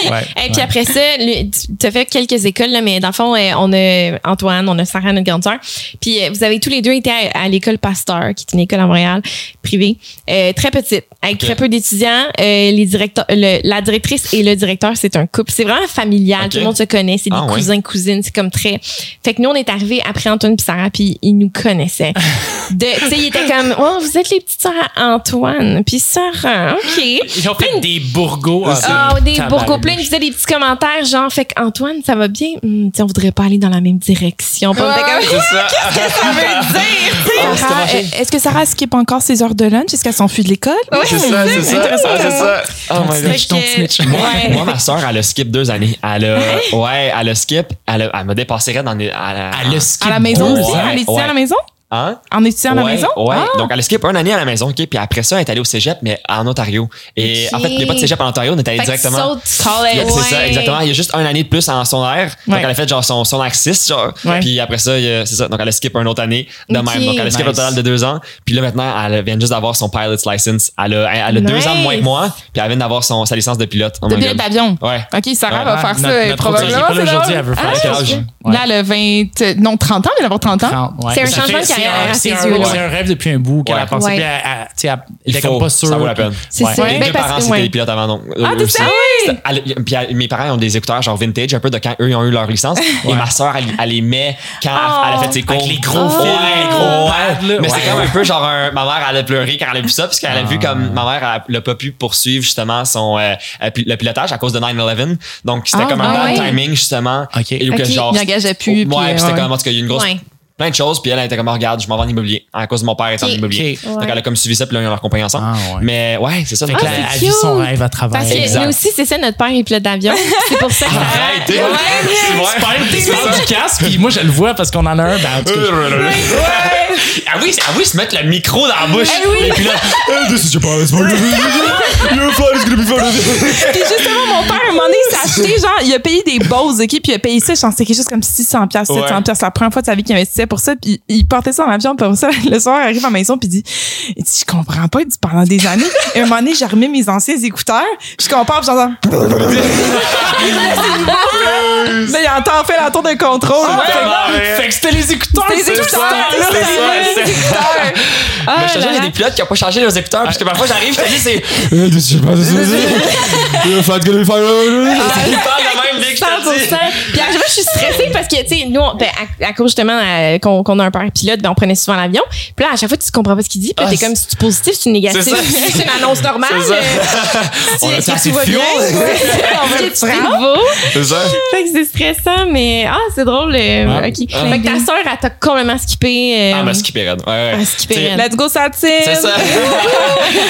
ouais, Et puis ouais. après ça, tu as fait quelques écoles, là, mais dans le fond, euh, on a Antoine, on a Sarah, notre grande sœur. Puis euh, vous avez tous les deux été à, à l'école Pasteur, qui est une école à Montréal, privée, euh, très petite, avec très peu d'étudiants. Euh, les directeurs, le- la directrice et le directeur, c'est un couple. C'est vraiment familial. Tout le monde se connaît. C'est des Ah, ouais. cousins, cousines. C'est comme très. Fait que nous, on est arrivés après Antoine et Sarah, puis ils nous connaissaient. De, tu sais, ils étaient comme, oh, vous êtes les petites sœurs à Antoine, puis Sarah, ok. Ils ont fait des bourgots. Ah, des bourgots pleins, ils faisaient des petits commentaires, genre, fait qu'Antoine, ça va bien? Tu sais, on voudrait pas aller dans la même direction. Puis comme, C'est ça. veut dire? Ah, euh, Est-ce que Sarah skip encore ses heures de lunch? Est-ce qu'elle s'enfuit de l'école? C'est ça, c'est ça. Intéressant, Ah, c'est ça. Oh my god. Snitch, ton Fait que- snitch. Moi, Ouais. moi, ma soeur, elle a skip deux années. Elle a, ouais, elle a skip. Elle, a- elle m'a dépassé dans les, elle, a- Elle a skip À la maison aussi? Elle est ici Ouais. à la maison? Hein? En étudiant à la Ouais, maison? Ouais. Ah! Donc, elle a skip un année à la maison, OK? Puis après ça, elle est allée au cégep, mais en Ontario. Et en fait, il n'y a pas de cégep en Ontario, on est allé directement. College. A- C'est ça, Ouais. exactement. Il y a juste un année de plus en son air. Donc, Ouais. elle a fait genre son, son air 6, genre. Ouais. Puis après ça, a- c'est ça. Donc, elle a skip une autre année de Ok. même. Donc, elle a skip Nice. un total de deux ans. Puis là, maintenant, elle vient juste d'avoir son pilot's license. Elle a, elle a deux ans de moins que moi. Puis elle vient d'avoir son, sa licence de pilote. Oh De pilote d'avion. Ouais. OK, Sarah Ouais. va faire ça Notre- notre probablement. elle pas aujourd'hui, elle veut faire Ah? Ouais. Là, le 20... Non, 30 ans, elle va avoir 30 ans? 30, ouais. C'est un changement carrière c'est un- à c'est ses un- yeux, là. C'est un rêve depuis un bout qu'elle Ouais. a pensé. Ouais. Puis elle, elle, tu sais, elle Il était faut. comme pas sûre. Ça vaut la peine. Mes Ben, parents, c'était ouais. des pilotes avant. Donc, Ah? C'était- elle- Puis elle- mes parents ils ont des écouteurs, genre vintage, un peu de quand eux ils ont eu leur licence. Et ma soeur, elle, elle les met quand elle a fait ses cours. Avec les gros Ouais, fils, les gros. Mais c'est comme un peu genre un- ma mère, elle a pleuré quand elle a vu ça, parce qu'elle a vu comme ma mère, elle n'a pas pu poursuivre justement son euh, euh, le pilotage à cause de 9-11. Donc c'était Ah, comme un ah timing justement. Ok. Et que genre. Il engageait plus, Ouais, c'était comme, en tout cas, il y a une grosse. Plein de choses, puis elle, elle était comme, regarde, je m'en vais en immobilier. À cause de mon père est en immobilier. Donc Ouais. elle a comme suivi ça, puis là, ils ont leur compagnie ensemble. Ah, ouais. Mais ouais, c'est ça. Fait donc que là, elle vit son rêve à travers. Parce que nous aussi, c'est ça, notre père est pilote d'avion. C'est pour ça que ça. Arrête, t'es- Ouais. c'est vrai. Du casque, puis moi je le vois parce qu'on en a un. Ben, en tout cas, Ah oui, ah oui, se mettre le micro dans la bouche. Eh oui. Et puis là, eh, this is your parents'. Puis justement, mon père, à un moment donné, il s'est acheté, genre, il a payé des Bose, OK? Puis il a payé ça, je pense c'était quelque chose comme 600 pièces 700 Ouais. pièces la première fois de sa vie qu'il investissait pour ça. Puis il portait ça en avion, puis après ça, le soir, il arrive à la maison, puis il dit, il dit, je comprends pas, il dit, pendant des années. Et à un moment donné, j'ai remis mes anciens écouteurs, je compare, puis j'entends. Là, il entend fait la tour de contrôle. Ah, Ouais. Fait que c'était les écouteurs. C'était les c'est écouteurs, c'est c'était les c'est- écouteurs. Ah, Mais je te jure, il y a des pilotes qui n'ont pas changé leurs écouteurs. Parce que parfois, j'arrive, je te dis, c'est. Parlent de même dès que je te le dis. 100%. Puis à chaque fois, je suis stressée parce que, tu sais, nous, on- ben, à, à cause justement euh, qu'on qu'on a un père pilote, ben, on prenait souvent l'avion. Puis là, à chaque fois, tu comprends pas ce qu'il dit. Puis Ah, t'es comme si tu es positif, si tu es négatif. C'est ça. C'est une annonce normale. C'est ça. euh, On a tout de fuel. On va le? C'est ça. Fait que c'est stressant, mais ah, c'est drôle. euh, Ah. ok. Ah. Fait que ta soeur, elle t'a complètement skippé. euh, Ah, mais skipper raide. Ouais, ouais. Let's go, Satine! C'est ça.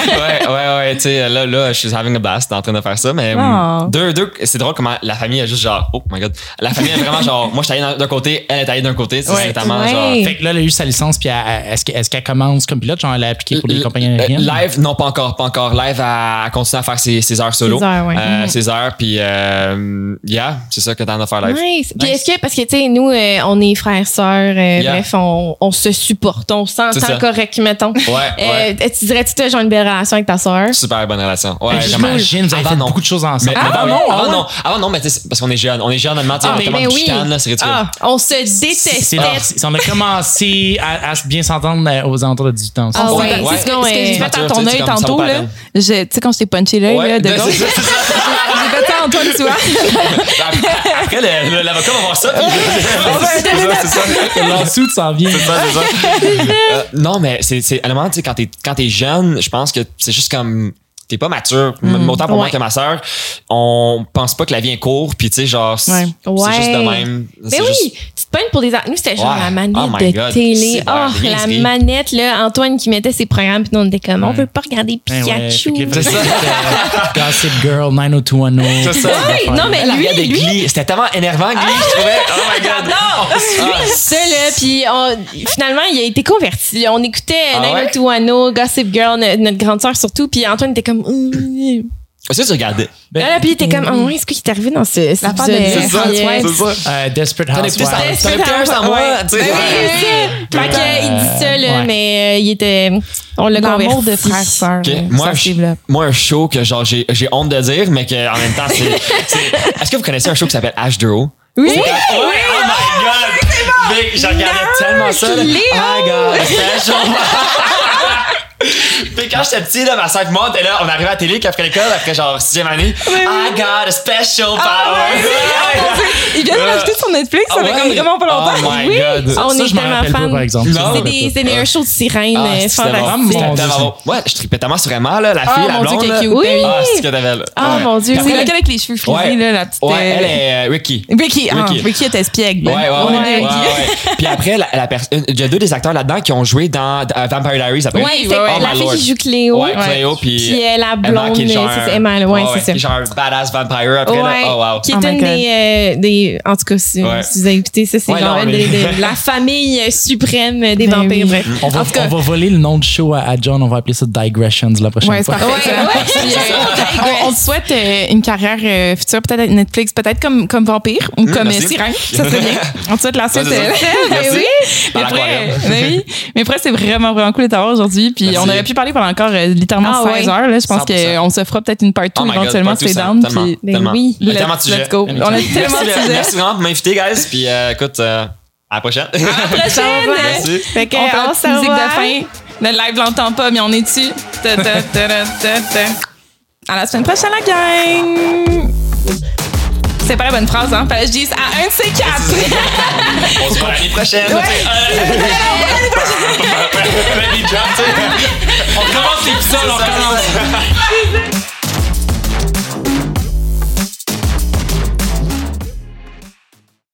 ouais, ouais, ouais. Tu sais, là, là, je suis having a blast en train de faire ça. Mais Oh. hum, deux, deux, c'est drôle comment la famille est juste genre, oh my god. La famille est vraiment genre, moi, je suis allé d'un côté, elle est allée d'un côté. Ouais. C'est Ouais. genre. Fait que là, elle a eu sa licence, puis est-ce que- est-ce qu'elle commence comme pilote? Genre, elle a appliqué pour les compagnies euh, aériennes? Live, non, pas encore, pas encore. Live, à continuer à faire ses, ses heures solo. Ses heures, ouais. Euh, Mhm. Ses heures, puis euh, yeah, c'est ça que t'en as faire live. Nice. Puis Nice. est-ce que, parce que, tu sais, nous, euh, on est frères, sœurs, euh, Yeah. bref, on, on se supporte, on C'est s'entend ça. correct, mettons. Ouais, ouais. Tu dirais-tu que tu as genre une belle relation avec ta sœur? Super bonne relation. Ouais. J'imagine, vous avez Avant, fait beaucoup de choses ensemble. Mais, mais ah, oui. non, ah, avant, ouais. non, avant non, mais tu sais, c'est parce qu'on est jeune, on est jeune honnêtement, tu sais, Ah, on mais- est tellement mais oui. chicane, là, c'est ridicule. Ah, on se détestait. On a commencé à, à bien s'entendre aux alentours de 18 ans. Ah Ouais, ouais, ouais. C'est ce que, que j'ai fait à ton tu sais, œil tantôt, là. Je- Tu sais, quand je t'ai punché l'œil, Ouais, là, de ben, gauche, j'ai fait ça à Antoine, tu vois. Après, l'avocat va voir ça. tu s'en viens. C'est ça, c'est ça. Euh, non, mais c'est, à un moment, tu sais, quand t'es jeune, je pense que c'est juste comme, t'es pas mature. M- Autant pour moi que ma sœur, on pense pas que la vie est courte, puis tu sais, genre, c'est, Ouais. juste de même. Mais C'est oui, juste- tu te pognes pour des. Nous, c'était genre Ouais. la manette Oh de God. télé. Oh, la manette, là. Antoine qui mettait ses programmes, puis nous, on était comme, on veut pas regarder Ben ouais, Pikachu. C'est ça. euh, Gossip Girl, 90210. C'est ça. Ouais, non, mais lui, lui. C'était tellement énervant, Glee, je trouvais. Oh my god. lui, ça, là, puis finalement, il a été converti. On écoutait Ah ouais? Nine Tuano, Gossip Girl, no- notre grande sœur surtout, puis Antoine était comme... Hum. Est-ce que tu regardais? Ben, Là, puis il était comme, ah ouais, est-ce qu'il est arrivé dans ce, La part de- euh, c'est ça. euh, Desperate as écouté ça? Housewives. T'en écouté un sans moi, tu sais. Oui. Fait que, il dit ça, là, Ouais. mais euh, il était. On l'a converti. L'amour de frères sœurs. Ok, là, Moi, moi, un show que genre j'ai j'ai honte de dire, mais que en même temps, c'est. c'est- Est-ce que vous connaissez un show qui s'appelle H2O? Oui! C'est comme- ouais, oh my god! Mais je regardais tellement ça. là. Oh god, special. Puis quand j'étais petit, là, ma soeur et moi, était là, on arrivait à la télé qu'après l'école, après genre sixième année. I got a special power. Il vient de rajouter sur Netflix, ça Ah fait ouais? comme vraiment pas longtemps. Oh my Oui. god. On Ça, est tellement rappelle pas, fans. par exemple. Non. C'est des, c'est des un show de sirène Ah, euh, c'était bon. fantastique. Mon C'était Dieu. vraiment bon. Ouais, je tripais tellement sur Emma, là, la Ah, fille, la blonde. Oui. Oui. Ah, c'est ce que t'avais là. Ah, mon Dieu. C'est après, lequel avec les cheveux frisés, Ouais. là, la petite. Ouais, euh, elle est euh, Ricky. Ricky, ah, Ricky. Était espiègle. Ouais, ouais, On ouais. Puis après, la, il y a deux des acteurs là-dedans qui ont joué dans Vampire Diaries après. Oui, ouais. Oh La my fille qui joue Cléo. Ouais, Cléo, puis. Puis la blonde, qui est Emma, ouais, c'est ça. Qui est genre badass vampire après, Ouais, là. Oh, wow. qui est Oh une des, euh, des. En tout cas, si, Ouais. si vous avez écouté ça, c'est Ouais, genre la famille suprême des Ben vampires. oui. Bref. On va, on va voler le nom du show à, à John. On va appeler ça Digressions la prochaine fois. parfait. Ouais, ça. ouais. Puis, on, on te souhaite euh, une carrière euh, future, peut-être avec Netflix, peut-être comme, comme vampire ou comme euh, merci. sirène. Ça serait bien. On te souhaite la suite. Ben Mais après, l'aquarium. ben oui. Mais après, c'est vraiment, vraiment cool de t'avoir aujourd'hui. Puis on aurait pu parler pendant encore euh, littéralement Ah 16 ouais. heures. Là. Je pense 100%. qu'on se fera peut-être une part 2 Oh my God, éventuellement part two, ça, down. tellement. Puis Ben Tellement. oui. Y a let's, tellement de sujets. let's go. On a tellement Merci, de sujets. merci vraiment de m'inviter, guys. Puis euh, écoute, euh, à la prochaine. prochaine. Merci. Fait que, On fait on la se musique revoit. de fin. Le live l'entend pas, mais on est dessus. Ta, ta, ta, ta, ta, ta. À la semaine prochaine, la gang! C'est pas la bonne phrase, hein? Fallait que je dise à un de ces quatre. On se voit l'année prochaine. sais. On commence l'épisode, on recommence.